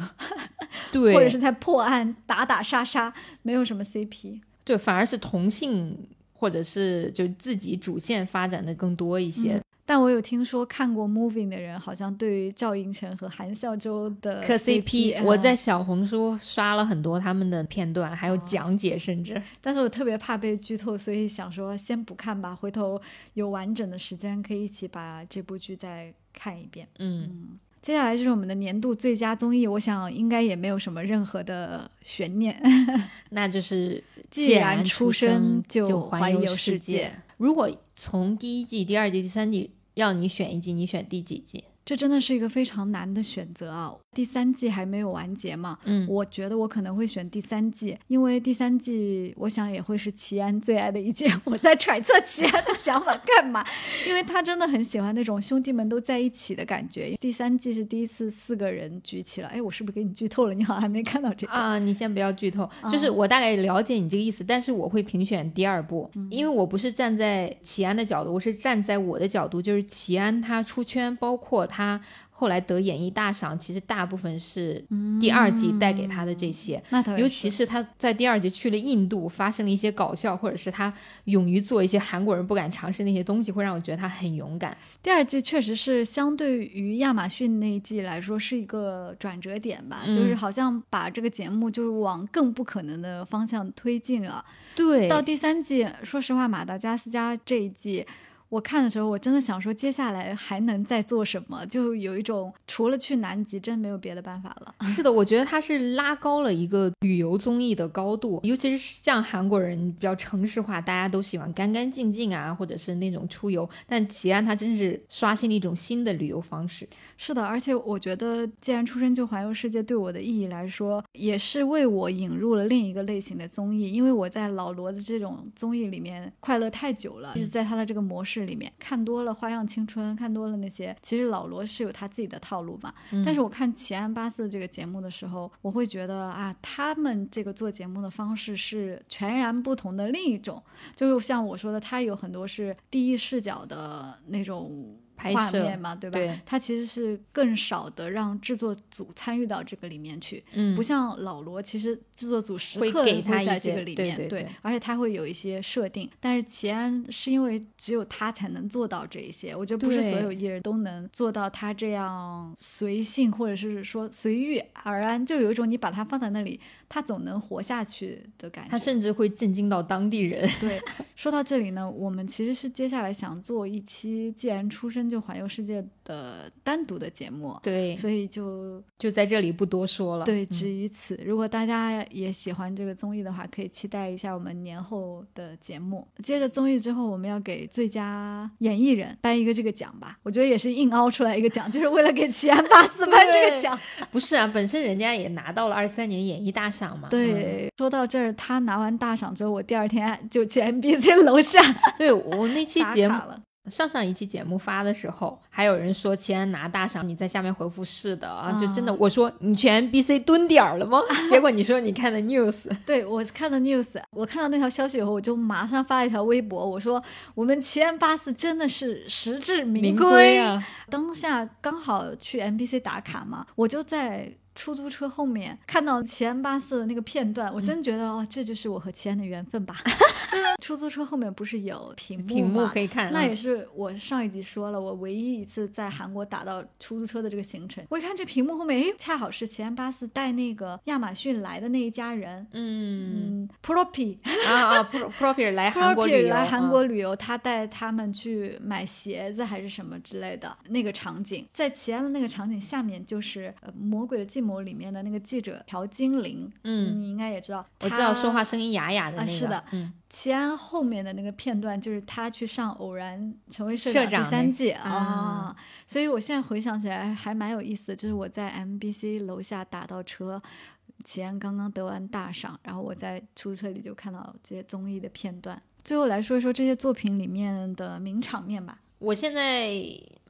对，或者是在破案、打打杀杀，没有什么 CP。对，反而是同性或者是就自己主线发展的更多一些。但我有听说看过 Moving 的人，好像对于赵寅成和韩孝周的磕 CP，我在小红书刷了很多他们的片段，还有讲解，甚至。但是我特别怕被剧透，所以想说先不看吧，回头有完整的时间可以一起把这部剧再看一遍。嗯，接下来就是我们的年度最佳综艺，我想应该也没有什么任何的悬念，那就是既然出生就环游世界。如果从第一季、第二季、第三季。要你选一集，你选第几集？这真的是一个非常难的选择啊！第三季还没有完结嘛？嗯，我觉得我可能会选第三季，因为第三季我想也会是齐安最爱的一季。我在揣测齐安的想法干嘛？因为他真的很喜欢那种兄弟们都在一起的感觉。第三季是第一次四个人举起了。哎，我是不是给你剧透了？你好像还没看到这个啊！你先不要剧透，就是我大概了解你这个意思，但是我会评选第二部，因为我不是站在齐安的角度，我是站在我的角度，就是齐安他出圈，包括他。后来得演艺大赏，其实大部分是第二季带给他的这些，尤其是他在第二季去了印度，发生了一些搞笑，或者是他勇于做一些韩国人不敢尝试那些东西，会让我觉得他很勇敢。第二季确实是相对于亚马逊那一季来说是一个转折点吧，就是好像把这个节目就是往更不可能的方向推进了。对，到第三季，说实话，马达加斯加这一季。我看的时候，我真的想说，接下来还能再做什么？就有一种除了去南极，真没有别的办法了。是的，我觉得它是拉高了一个旅游综艺的高度，尤其是像韩国人比较城市化，大家都喜欢干干净净啊，或者是那种出游。但奇安它真是刷新了一种新的旅游方式。是的，而且我觉得，既然出生就环游世界，对我的意义来说，也是为我引入了另一个类型的综艺。因为我在老罗的这种综艺里面快乐太久了，一直在他的这个模式里面看多了《花样青春》，看多了那些。其实老罗是有他自己的套路嘛。但是我看《奇安八四》这个节目的时候，我会觉得啊，他们这个做节目的方式是全然不同的另一种。就像我说的，他有很多是第一视角的那种。画面嘛，对吧？它其实是更少的让制作组参与到这个里面去，嗯，不像老罗，其实制作组时刻会在这个里面，对，而且他会有一些设定。但是齐安是因为只有他才能做到这一些，我觉得不是所有艺人都能做到他这样随性或者是说随遇而安，就有一种你把他放在那里。他总能活下去的感觉，他甚至会震惊到当地人。对，说到这里呢，我们其实是接下来想做一期，既然出生就环游世界的单独的节目。对，所以就就在这里不多说了。对，止于此。如果大家也喜欢这个综艺的话，可以期待一下我们年后的节目。接着综艺之后，我们要给最佳演艺人颁一个这个奖吧？我觉得也是硬凹出来一个奖，就是为了给齐安巴斯 颁这个奖。不是啊，本身人家也拿到了二三年演艺大赏嘛。对，说到这儿，他拿完大赏之后，我第二天就去 MBC 楼下。对我那期节目，上上一期节目发的时候，还有人说齐安拿大赏，你在下面回复是的啊，就真的。我说你去 NBC 蹲点儿了吗？结果你说你看的 news。对我看的 news，我看到那条消息以后，我就马上发了一条微博，我说我们齐安八四真的是实至名归啊！当下刚好去 NBC 打卡嘛，我就在。出租车后面看到齐安巴士的那个片段，我真觉得哦，这就是我和齐安的缘分吧。出租车后面不是有屏幕屏幕可以看，那也是我上一集说了，我唯一一次在韩国打到出租车的这个行程。我一看这屏幕后面，哎，恰好是齐安巴士带那个亚马逊来的那一家人，嗯，Propi 啊啊，Propi 来韩国旅游，来韩国旅游，他带他们去买鞋子还是什么之类的那个场景，在齐安的那个场景下面就是《魔鬼的寂寞》。里面的那个记者朴金玲，嗯，你应该也知道，我知道说话声音哑哑的那个，是的，嗯，齐安后面的那个片段就是他去上《偶然成为社长》第三季啊，所以我现在回想起来还蛮有意思的，就是我在 MBC 楼下打到车，齐安刚刚得完大赏，然后我在出租车里就看到这些综艺的片段。最后来说一说这些作品里面的名场面吧。我现在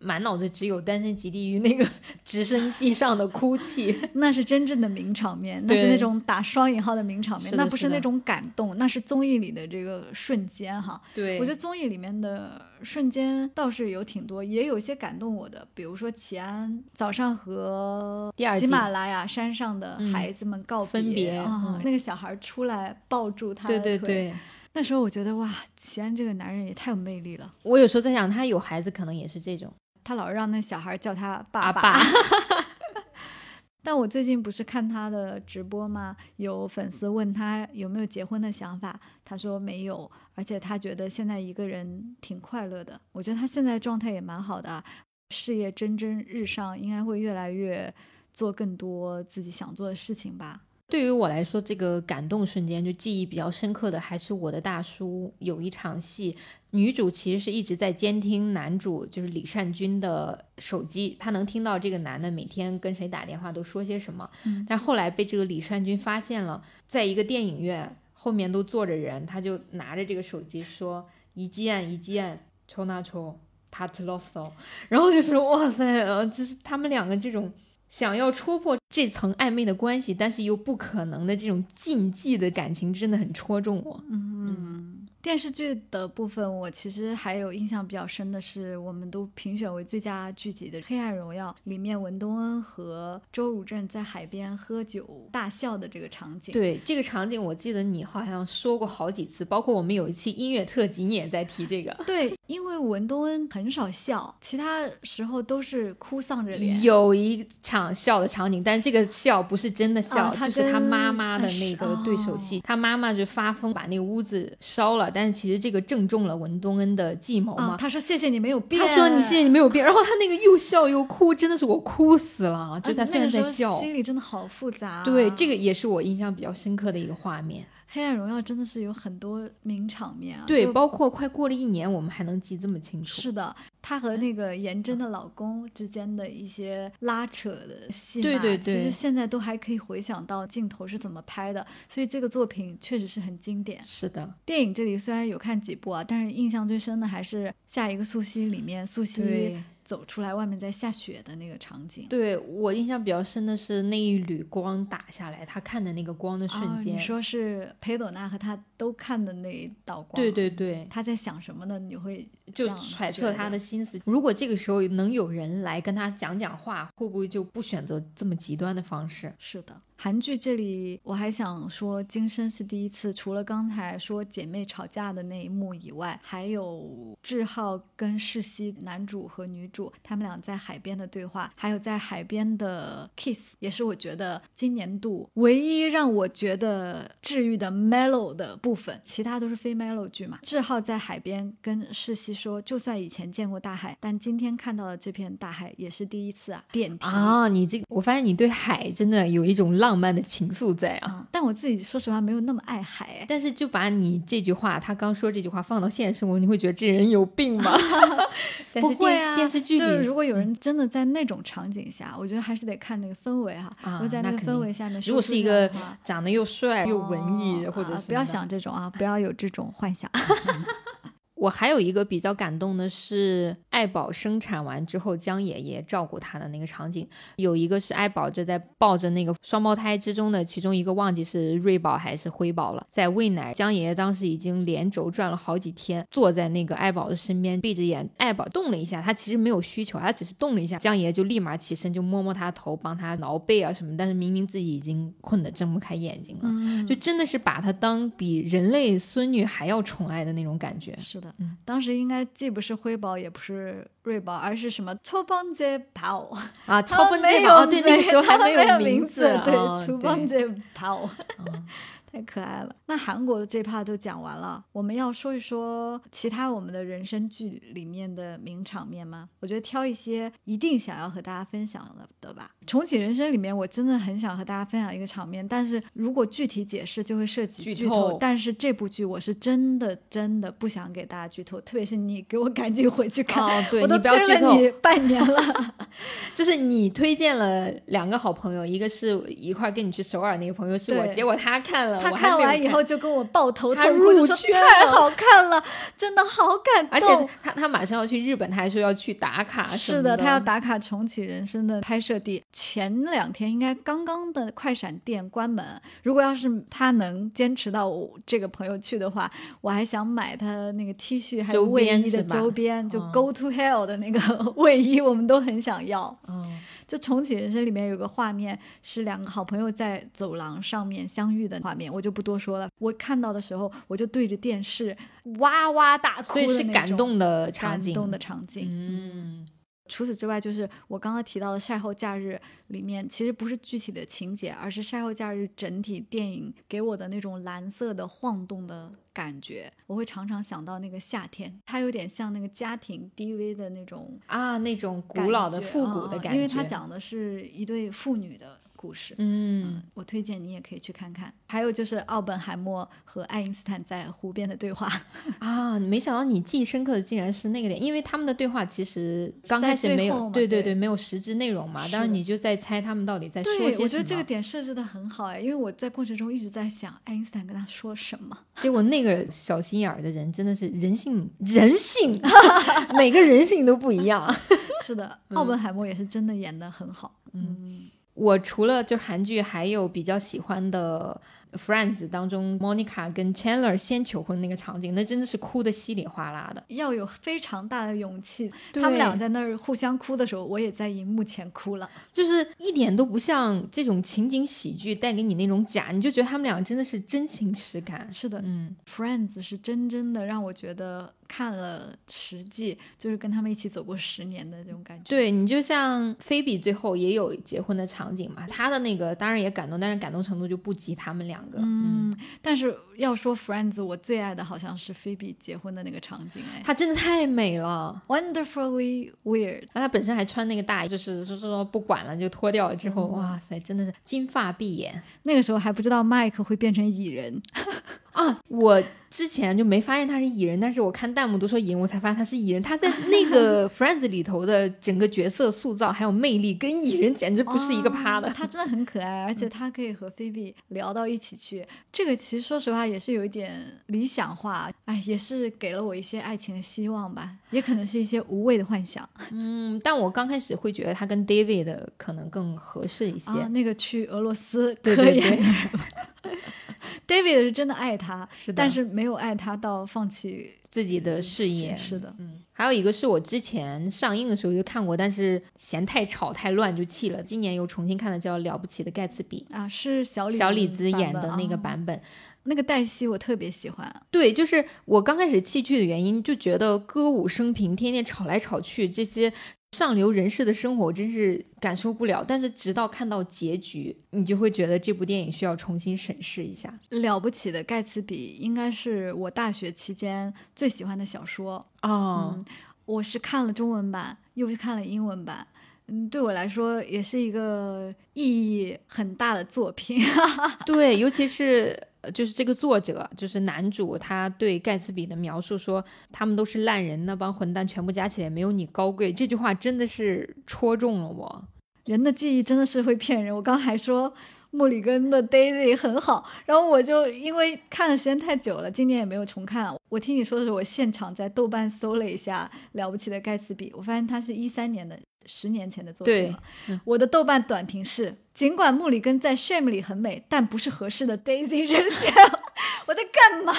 满脑子只有《单身即地狱》那个 直升机上的哭泣，那是真正的名场面，那是那种打双引号的名场面，那不是那种感动，那是综艺里的这个瞬间哈。对，我觉得综艺里面的瞬间倒是有挺多，也有一些感动我的，比如说齐安早上和喜马拉雅山上的孩子们告别啊，那个小孩出来抱住他的腿。对对对。那时候我觉得哇，齐安这个男人也太有魅力了。我有时候在想，他有孩子可能也是这种，他老让那小孩叫他爸爸。但我最近不是看他的直播吗？有粉丝问他有没有结婚的想法，他说没有，而且他觉得现在一个人挺快乐的。我觉得他现在状态也蛮好的，事业蒸蒸日上，应该会越来越做更多自己想做的事情吧。对于我来说，这个感动瞬间就记忆比较深刻的，还是我的大叔有一场戏，女主其实是一直在监听男主，就是李善均的手机，她能听到这个男的每天跟谁打电话都说些什么。但后来被这个李善均发现了，在一个电影院后面都坐着人，他就拿着这个手机说一键一键抽那抽他特啰嗦，然后就是哇塞，呃，就是他们两个这种。想要戳破这层暧昧的关系，但是又不可能的这种禁忌的感情，真的很戳中我。嗯。电视剧的部分，我其实还有印象比较深的是，我们都评选为最佳剧集的《黑暗荣耀》里面，文东恩和周汝镇在海边喝酒大笑的这个场景。对这个场景，我记得你好像说过好几次，包括我们有一期音乐特辑，你也在提这个。对，因为文东恩很少笑，其他时候都是哭丧着脸。有一场笑的场景，但这个笑不是真的笑，就是他妈妈的那个对手戏，他妈妈就发疯把那个屋子烧了。但是其实这个正中了文东恩的计谋嘛？他说：“谢谢你没有变。”他说：“你谢谢你没有变。”然后他那个又笑又哭，真的是我哭死了。就在虽然在笑，心里真的好复杂。对，这个也是我印象比较深刻的一个画面。黑暗荣耀真的是有很多名场面啊，对，包括快过了一年，我们还能记这么清楚。是的，她和那个颜真的老公之间的一些拉扯的戏码，对对对，其实现在都还可以回想到镜头是怎么拍的，所以这个作品确实是很经典。是的，电影这里虽然有看几部啊，但是印象最深的还是下一个素汐里面素汐。走出来，外面在下雪的那个场景，对我印象比较深的是那一缕光打下来，他看的那个光的瞬间。你说是裴朵娜和他都看的那一道光，对对对，他在想什么呢？你会就揣测他的心思。如果这个时候能有人来跟他讲讲话，会不会就不选择这么极端的方式？是的。韩剧这里我还想说，今生是第一次。除了刚才说姐妹吵架的那一幕以外，还有志浩跟世熙男主和女主他们俩在海边的对话，还有在海边的 kiss，也是我觉得今年度唯一让我觉得治愈的 mellow 的部分。其他都是非 mellow 剧嘛。志浩在海边跟世熙说，就算以前见过大海，但今天看到的这片大海也是第一次啊。点题啊，你这我发现你对海真的有一种浪。浪漫的情愫在啊，但我自己说实话没有那么爱海。但是就把你这句话，他刚说这句话放到现实生活，你会觉得这人有病吗？不会啊，电视剧里如果有人真的在那种场景下，我觉得还是得看那个氛围哈。啊，在那个氛围下面，如果是一个长得又帅又文艺，或者是不要想这种啊，不要有这种幻想。我还有一个比较感动的是，爱宝生产完之后，江爷爷照顾她的那个场景。有一个是爱宝正在抱着那个双胞胎之中的其中一个，忘记是瑞宝还是辉宝了，在喂奶。江爷爷当时已经连轴转了好几天，坐在那个爱宝的身边，闭着眼。爱宝动了一下，他其实没有需求，他只是动了一下，江爷爷就立马起身，就摸摸他头，帮他挠背啊什么。但是明明自己已经困得睁不开眼睛了，就真的是把他当比人类孙女还要宠爱的那种感觉。是的。嗯，当时应该既不是辉宝，也不是瑞宝，而是什么超邦杰宝啊，超邦杰宝，对，那个时候还没有名字，对，超邦杰宝。太可爱了。那韩国的这 part 都讲完了，我们要说一说其他我们的人生剧里面的名场面吗？我觉得挑一些一定想要和大家分享的的吧。重启人生里面，我真的很想和大家分享一个场面，但是如果具体解释就会涉及剧透。但是这部剧我是真的真的不想给大家剧透，特别是你给我赶紧回去看，对我都催了你半年了。就是你推荐了两个好朋友，一个是一块跟你去首尔那个朋友是我，对结果他看了，他我还没有完以后就跟我抱头他痛哭，就说太好看了，真的好感动。而且他他马上要去日本，他还说要去打卡的，是的，他要打卡重启人生的拍摄地。前两天应该刚刚的快闪店关门，如果要是他能坚持到我这个朋友去的话，我还想买他那个 T 恤还有卫衣的边周边，就嗯 Go to Hell 的那个卫衣，我们都很想要。嗯，就重启人生里面有个画面是两个好朋友在走廊上面相遇的画面，我就不多说了。我看到的时候，我就对着电视哇哇大哭所以是感动的场景，感动的场景。嗯，除此之外，就是我刚刚提到的《晒后假日》里面，其实不是具体的情节，而是《晒后假日》整体电影给我的那种蓝色的晃动的感觉。我会常常想到那个夏天，它有点像那个家庭 DV 的那种啊，那种古老的复古的感觉，啊因为它讲的是一对父女的故事。嗯，我推荐你也可以去看看。还有就是奥本海默和爱因斯坦在湖边的对话，啊，没想到你记忆深刻的竟然是那个点，因为他们的对话其实刚开始没有，对对对，没有实质内容嘛，是当然你就在猜他们到底在说些什么。我觉得这个点设置的很好哎，因为我在过程中一直在想爱因斯坦跟他说什么。结果那个小心眼儿的人真的是人性，人性，每个人性都不一样。是的，奥本海默也是真的演的很好。嗯，我除了就韩剧，还有比较喜欢的《Friends》当中，Monica 跟 Chandler 先求婚那个场景，那真的是哭的稀里哗啦的。要有非常大的勇气。他们俩在那儿互相哭的时候，我也在荧幕前哭了。就是一点都不像这种情景喜剧带给你那种假，你就觉得他们俩真的是真情实感。是的，嗯，Friends 是真真的让我觉得看了十季，就是跟他们一起走过十年的这种感觉。对你就像菲比最后也有结婚的场景嘛，他的那个当然也感动，但是感动程度就不及他们两个。嗯，但是要说 Friends，我最爱的好像是菲比结婚的那个场景，哎她真的太美了。，Wonderfully Weird。那她本身还穿那个大衣，就是说说不管了就脱掉了之后，哇塞，真的是金发碧眼那个时候还不知道 Mike 会变成蚁人，啊！我之前就没发现他是蚁人，但是我看弹幕都说蚁人，我才发现他是蚁人。他在那个 Friends 里头的整个角色塑造还有魅力，跟蚁人简直不是一个趴的。哦他真的很可爱，而且他可以和菲比聊到一起去。这个其实说实话也是有一点理想化，哎，也是给了我一些爱情的希望吧，也可能是一些无谓的幻想嗯，但我刚开始会觉得他跟 David 的可能更合适一些。啊。那个去俄罗斯对对科研对，，David 是真的爱他，是的，但是没有爱他到放弃自己的事业是的，嗯，还有一个是我之前上映的时候就看过，但是嫌太吵太乱就弃了。今年又重新看了叫《了不起的盖茨比啊，是小》，李小李子演的那个啊版本。那个黛西我特别喜欢，对，就是我刚开始弃剧的原因，就觉得歌舞升平，天天吵来吵去，这些上流人士的生活，我真是感受不了。但是直到看到结局，你就会觉得这部电影需要重新审视一下。了不起的盖茨比应该是我大学期间最喜欢的小说。哦，嗯，我是看了中文版，又是看了英文版。嗯，对我来说也是一个意义很大的作品。对，尤其是呃就是这个作者，就是男主，他对盖茨比的描述说，他们都是烂人，那帮混蛋全部加起来没有你高贵。这句话真的是戳中了我。人的记忆真的是会骗人。我刚还说莫里根的 Daisy 很好，然后我就因为看的时间太久了，今年也没有重看。我听你说的时候，我现场在豆瓣搜了一下《了不起的盖茨比》，我发现它是一三年的。十年前的作品对。嗯我的豆瓣短评是：尽管穆里根在《Shame》里很美，但不是合适的 Daisy 人选。我在干嘛？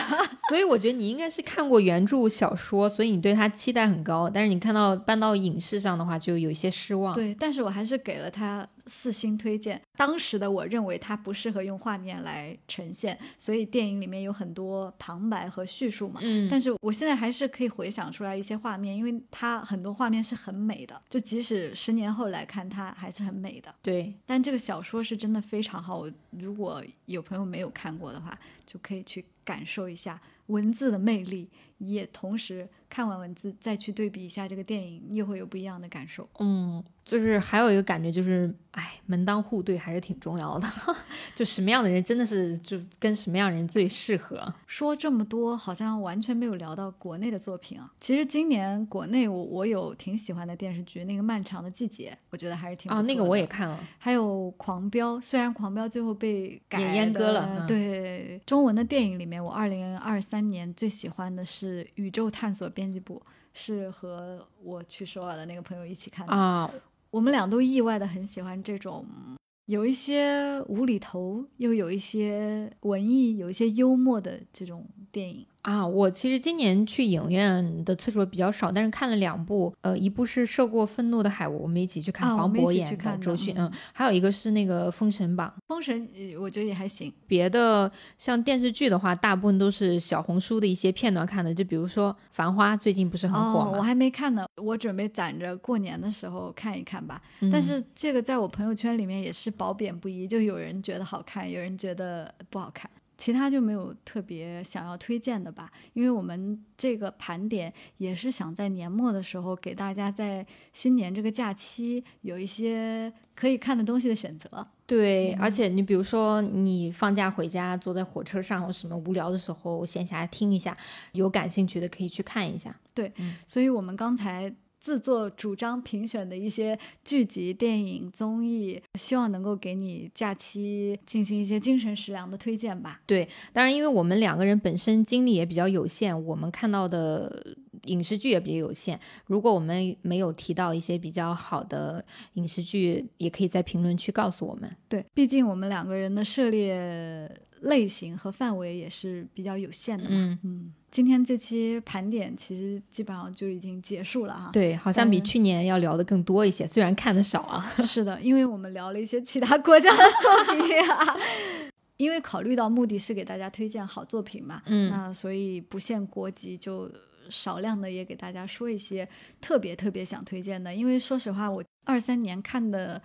所以我觉得你应该是看过原著小说，所以你对他期待很高，但是你看到搬到影视上的话，就有一些失望。对，但是我还是给了他四星推荐。当时的我认为它不适合用画面来呈现，所以电影里面有很多旁白和叙述嘛。嗯，但是我现在还是可以回想出来一些画面，因为它很多画面是很美的，就即使十年后来看，它还是很美的。对，但这个小说是真的非常好，我如果有朋友没有看过的话，就可以去感受一下文字的魅力，也同时看完文字再去对比一下这个电影，又会有不一样的感受。嗯，就是还有一个感觉就是，哎，门当户对还是挺重要的。就什么样的人真的是就跟什么样人最适合。说这么多，好像完全没有聊到国内的作品啊。其实今年国内我我有挺喜欢的电视剧，那个《漫长的季节》，我觉得还是挺啊，那个我也看了。还有《狂飙》，虽然《狂飙》最后被改阉割了，对中文的电影里面，我二零二三年最喜欢的是《宇宙探索编辑部》，是和我去首尔的那个朋友一起看的啊。我们俩都意外的很喜欢这种。有一些无厘头，又有一些文艺，有一些幽默的这种电影。啊，我其实今年去影院的次数比较少，但是看了两部，呃，一部是《涉过愤怒的海》，我们一起去看黄渤演的周迅，嗯，还有一个是那个《封神榜》。封神，我觉得也还行。别的像电视剧的话，大部分都是小红书的一些片段看的，就比如说《繁花》，最近不是很火吗？我还没看呢，我准备攒着过年的时候看一看吧。但是这个在我朋友圈里面也是褒贬不一，就有人觉得好看，有人觉得不好看。其他就没有特别想要推荐的吧，因为我们这个盘点也是想在年末的时候给大家在新年这个假期有一些可以看的东西的选择。对，而且你比如说你放假回家坐在火车上或什么无聊的时候，闲暇听一下，有感兴趣的可以去看一下。对，所以我们刚才。自作主张评选的一些剧集、电影、综艺，希望能够给你假期进行一些精神食粮的推荐吧。对，当然，因为我们两个人本身精力也比较有限，我们看到的影视剧也比较有限。如果我们没有提到一些比较好的影视剧，也可以在评论区告诉我们。对，毕竟我们两个人的涉猎类型和范围也是比较有限的嘛。嗯嗯。今天这期盘点其实基本上就已经结束了哈。对，好像比去年要聊的更多一些，虽然看的少啊。是的，因为我们聊了一些其他国家的作品啊。因为考虑到目的是给大家推荐好作品嘛，嗯，那所以不限国籍，就少量的也给大家说一些特别特别想推荐的。因为说实话，我二三年看的。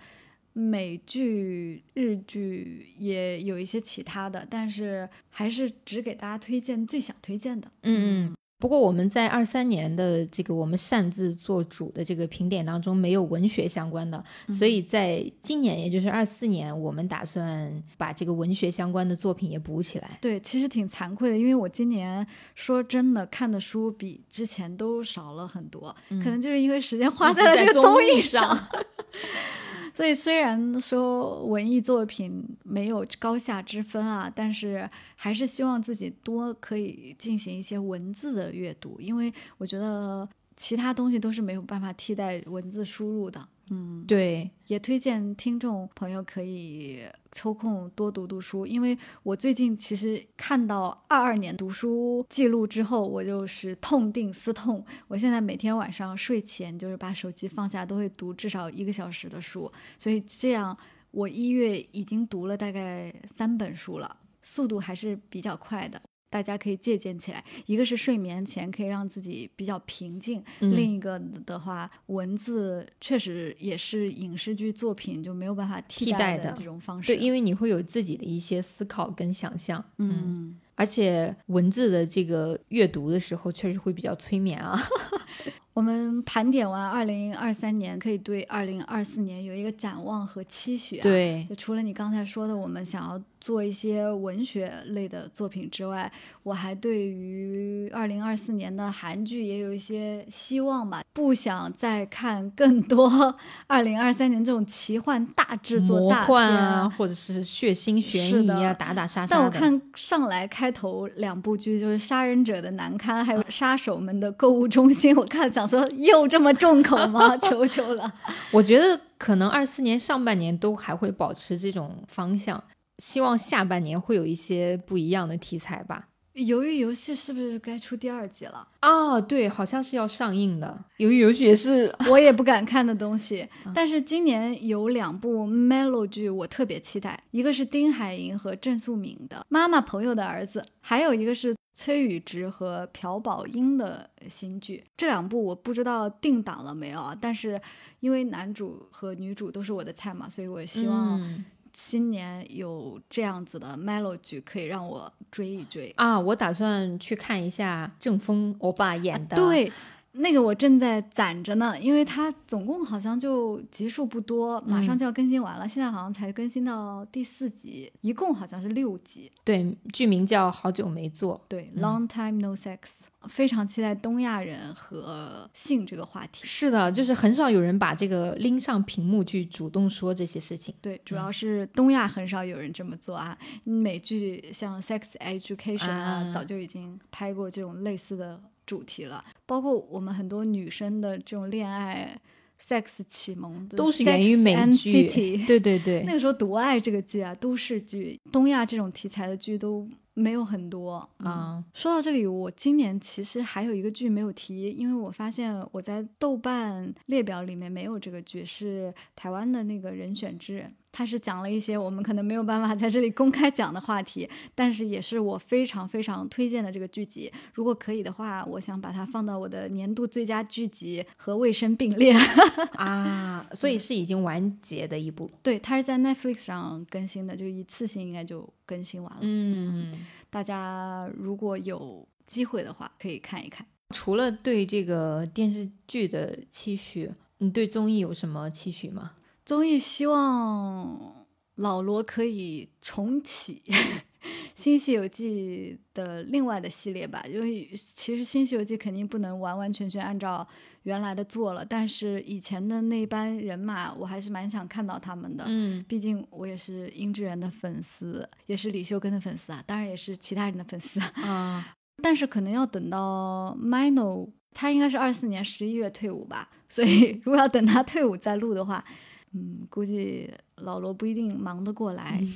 美剧、日剧也有一些其他的，但是还是只给大家推荐最想推荐的。嗯嗯。不过我们在二三年的这个我们擅自做主的这个评点当中没有文学相关的，所以在今年也就是二四年，我们打算把这个文学相关的作品也补起来。对，其实挺惭愧的，因为我今年说真的看的书比之前都少了很多，可能就是因为时间花在了这个综艺上。所以虽然说文艺作品没有高下之分啊，但是还是希望自己多可以进行一些文字的阅读，因为我觉得其他东西都是没有办法替代文字输入的。嗯，对，也推荐听众朋友可以抽空多读读书，因为我最近其实看到二二年读书记录之后，我就是痛定思痛，我现在每天晚上睡前就是把手机放下，都会读至少一个小时的书，所以这样我一月已经读了大概三本书了，速度还是比较快的。大家可以借鉴起来，一个是睡眠前可以让自己比较平静，另一个的话，文字确实也是影视剧作品就没有办法替代的这种方式。对，因为你会有自己的一些思考跟想象，嗯，而且文字的这个阅读的时候确实会比较催眠啊。我们盘点完二零二三年，可以对二零二四年有一个展望和期许啊。对，就除了你刚才说的，我们想要做一些文学类的作品之外，我还对于二零二四年的韩剧也有一些希望吧。不想再看更多 二零二三年这种奇幻大制作、魔幻啊，或者是血腥悬疑啊、打打杀杀。但我看上来开头两部剧就是《杀人者的难堪》，还有《杀手们的购物中心》，我看想。说又这么重口吗？求求了！我觉得可能二四年上半年都还会保持这种方向，希望下半年会有一些不一样的题材吧。鱿鱼游戏是不是该出第二季了？啊，对，好像是要上映的。鱿鱼游戏也是 我也不敢看的东西，但是今年有两部 Melo 剧我特别期待，一个是丁海寅和郑素敏的《妈妈朋友的儿子》，还有一个是。崔宇植和朴宝英的新剧，这两部我不知道定档了没有啊？但是因为男主和女主都是我的菜嘛，所以我希望新年有这样子的 Melo 剧可以让我追一追啊！我打算去看一下郑峰欧巴演的。对。那个我正在攒着呢，因为它总共好像就集数不多，马上就要更新完了。现在好像才更新到第四集，一共好像是六集。对，剧名叫《好久没做》。对，Long time no sex。非常期待东亚人和性这个话题。是的，就是很少有人把这个拎上屏幕去主动说这些事情。对，主要是东亚很少有人这么做啊。美剧像《Sex Education》啊，早就已经拍过这种类似的。主题了，包括我们很多女生的这种恋爱、sex 启蒙，都是源于美剧。对对对，那个时候独爱这个剧啊，都市剧，东亚这种题材的剧都没有很多啊。说到这里，我今年其实还有一个剧没有提，因为我发现我在豆瓣列表里面没有这个剧，是台湾的那个人选之人。他是讲了一些我们可能没有办法在这里公开讲的话题，但是也是我非常非常推荐的这个剧集。如果可以的话，我想把它放到我的年度最佳剧集和卫生并列 啊。所以是已经完结的一部。对，它是在 Netflix 上更新的，就一次性应该就更新完了。嗯，大家如果有机会的话，可以看一看。除了对这个电视剧的期许，你对综艺有什么期许吗？综艺希望老罗可以重启 《新西游记》的另外的系列吧，因为其实《新西游记》肯定不能完完全全按照原来的做了，但是以前的那班人马，我还是蛮想看到他们的。嗯，毕竟我也是殷志源的粉丝，也是李秀根的粉丝啊，当然也是其他人的粉丝啊。但是可能要等到 Mino，他应该是二四年十一月退伍吧，所以如果要等他退伍再录的话。嗯，估计老罗不一定忙得过来。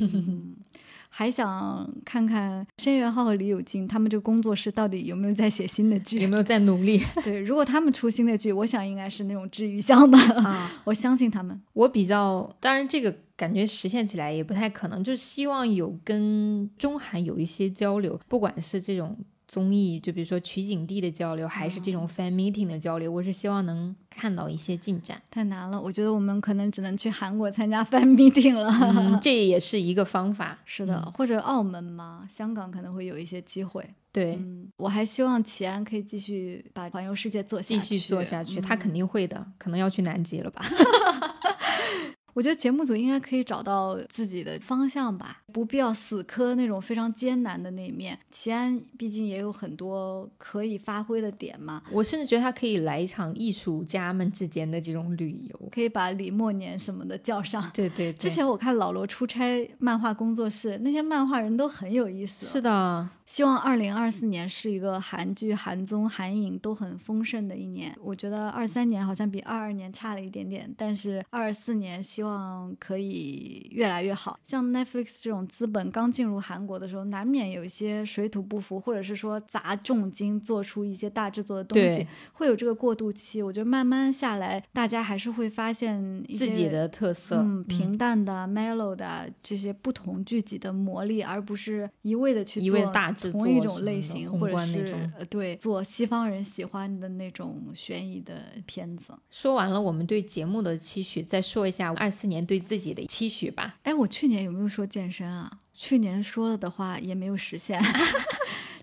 还想看看申元浩和李友静他们这个工作室到底有没有在写新的剧，有没有在努力？对，如果他们出新的剧，我想应该是那种治愈向的啊，我相信他们。我比较，当然这个感觉实现起来也不太可能，就是希望有跟中韩有一些交流，不管是这种。综艺就比如说取景地的交流，还是这种 fan meeting 的交流，我是希望能看到一些进展。太难了，我觉得我们可能只能去韩国参加 fan meeting 了。这也是一个方法。是的，或者澳门嘛，香港可能会有一些机会。对，我还希望齐安可以继续把环游世界做下去。继续做下去，他肯定会的，可能要去南极了吧。我觉得节目组应该可以找到自己的方向吧，不必要死磕那种非常艰难的那一面。齐安毕竟也有很多可以发挥的点嘛。我甚至觉得他可以来一场艺术家们之间的这种旅游，可以把李默年什么的叫上。对对。之前我看老罗出差漫画工作室，那些漫画人都很有意思。是的。希望二零二四年是一个韩剧、韩综、韩影都很丰盛的一年。我觉得二三年好像比二二年差了一点点，但是二四年希望可以越来越好。像 Netflix 这种资本刚进入韩国的时候，难免有一些水土不服，或者是说砸重金做出一些大制作的东西，会有这个过渡期。我觉得慢慢下来，大家还是会发现自己的特色，嗯，平淡的、mellow 的这些不同剧集的魔力，而不是一味的去做大。同一种类型，或者是呃，对，做西方人喜欢的那种悬疑的片子。说完了我们对节目的期许，再说一下二四年对自己的期许吧。哎，我去年有没有说健身啊？去年说了的话也没有实现。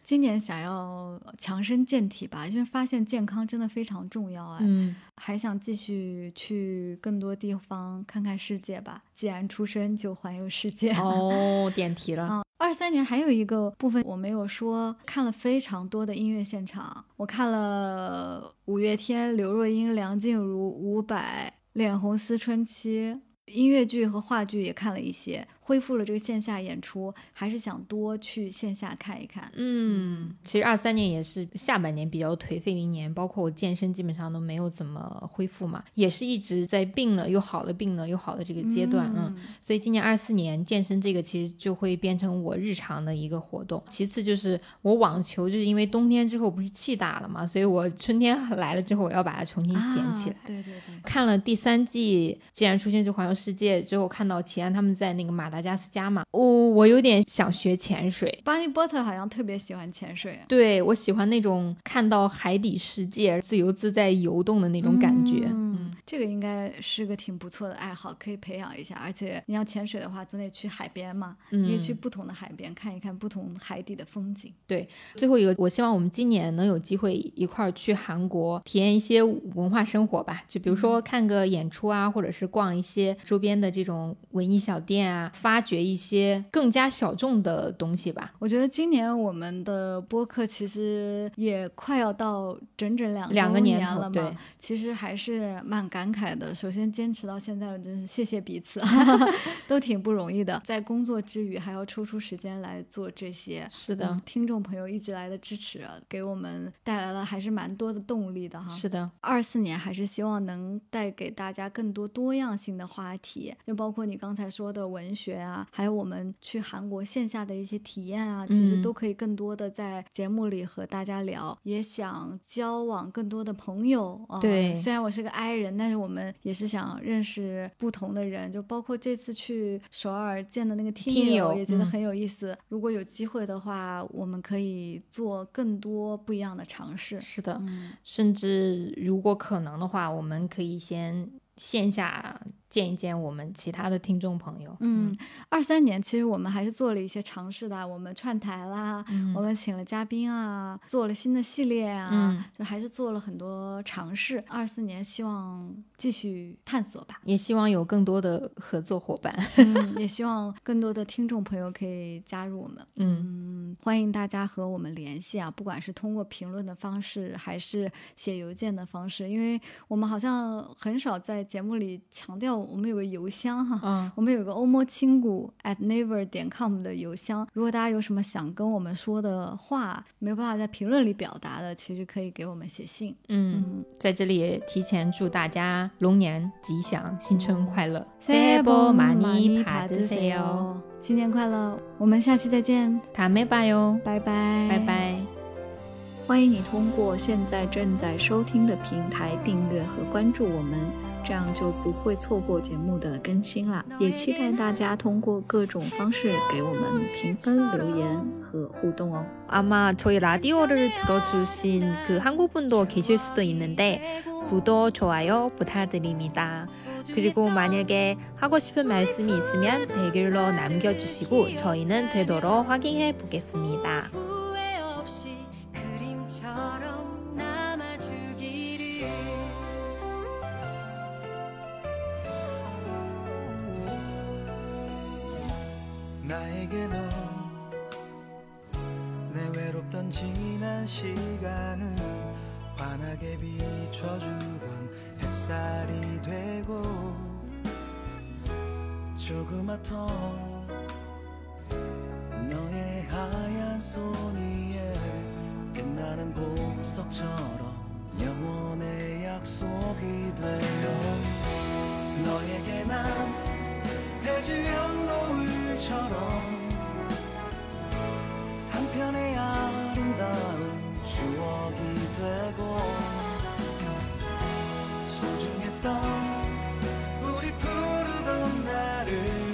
今年想要强身健体吧，因为发现健康真的非常重要啊。嗯，还想继续去更多地方看看世界吧。既然出生就环游世界。哦，点题了。嗯，二三年还有一个部分我没有说，看了非常多的音乐现场。我看了五月天、刘若英、梁静茹、伍佰、脸红思春期，音乐剧和话剧也看了一些。恢复了这个线下演出，还是想多去线下看一看。嗯，其实二三年也是下半年比较颓废的一年，包括我健身基本上都没有怎么恢复嘛，也是一直在病了又好了，病了又好的这个阶段。嗯，所以今年二四年健身这个其实就会变成我日常的一个活动。其次就是我网球，就是因为冬天之后不是气大了嘛，所以我春天 来了之后我要把它重新捡起来。对对对。看了第三季，既然出现这环游世界之后，看到齐安他们在那个马达。达加斯加嘛，我我有点想学潜水。巴尼波特好像特别喜欢潜水，对我喜欢那种看到海底世界自由自在游动的那种感觉。嗯，这个应该是个挺不错的爱好，可以培养一下。而且你要潜水的话，总得去海边嘛，因为去不同的海边看一看不同海底的风景。对，最后一个，我希望我们今年能有机会一块儿去韩国体验一些文化生活吧，就比如说看个演出啊，或者是逛一些周边的这种文艺小店啊，发掘一些更加小众的东西吧。我觉得今年我们的播客其实也快要到整整两两个年了嘛，其实还是蛮感慨的。首先坚持到现在，真是谢谢彼此，都挺不容易的。在工作之余还要抽出时间来做这些，是的，听众朋友一直来的支持，给我们带来了还是蛮多的动力的哈。是的，二四年还是希望能带给大家更多多样性的话题，就包括你刚才说的文学啊，还有我们去韩国线下的一些体验啊，其实都可以更多的在节目里和大家聊。也想交往更多的朋友啊。对，虽然我是个 I 人，但是我们也是想认识不同的人，就包括这次去首尔见的那个听友，也觉得很有意思。如果有机会的话，我们可以做更多不一样的尝试。是的，甚至如果可能的话，我们可以先线下。见一见我们其他的听众朋友。嗯，二三年其实我们还是做了一些尝试的，我们串台啦，我们请了嘉宾啊，做了新的系列啊，就还是做了很多尝试。二四年希望继续探索吧，也希望有更多的合作伙伴，也希望更多的听众朋友可以加入我们。嗯，欢迎大家和我们联系啊，不管是通过评论的方式，还是写邮件的方式，因为我们好像很少在节目里强调。我们有个邮箱哈，嗯，我们有个欧摩亲谷 at naver 点 com 的邮箱。如果大家有什么想跟我们说的话，没有办法在评论里表达的，其实可以给我们写信。嗯，在这里也提前祝大家龙年吉祥，新春快乐，새해복많이받으세 요， 新年快乐！我们下期再见，다음에봐 요， 拜拜，拜拜。欢迎你通过现在正在收听的平台订阅和关注我们。 这样就不会错过节目的更新啦！也期待大家通过各种方式给我们评分、留言和互动哦。아마저희라디오를들어주신그한국분도계실수도있는데구독좋아요부탁드립니다그리고만약에하고싶은말씀이있으면댓글로남겨주시고저희는되도록확인해보겠습니다 내게 넌내 외롭던 지난 시간을 환하게 비춰주던 햇살이 되고 조그맣던 너의 하얀 손이에 빛나는 보석처럼 영원의 약속이 되어 너에게 난 해질녘 노을처럼 한편의 아름다운 추억이 되고 소중했던 우리 푸르던 나를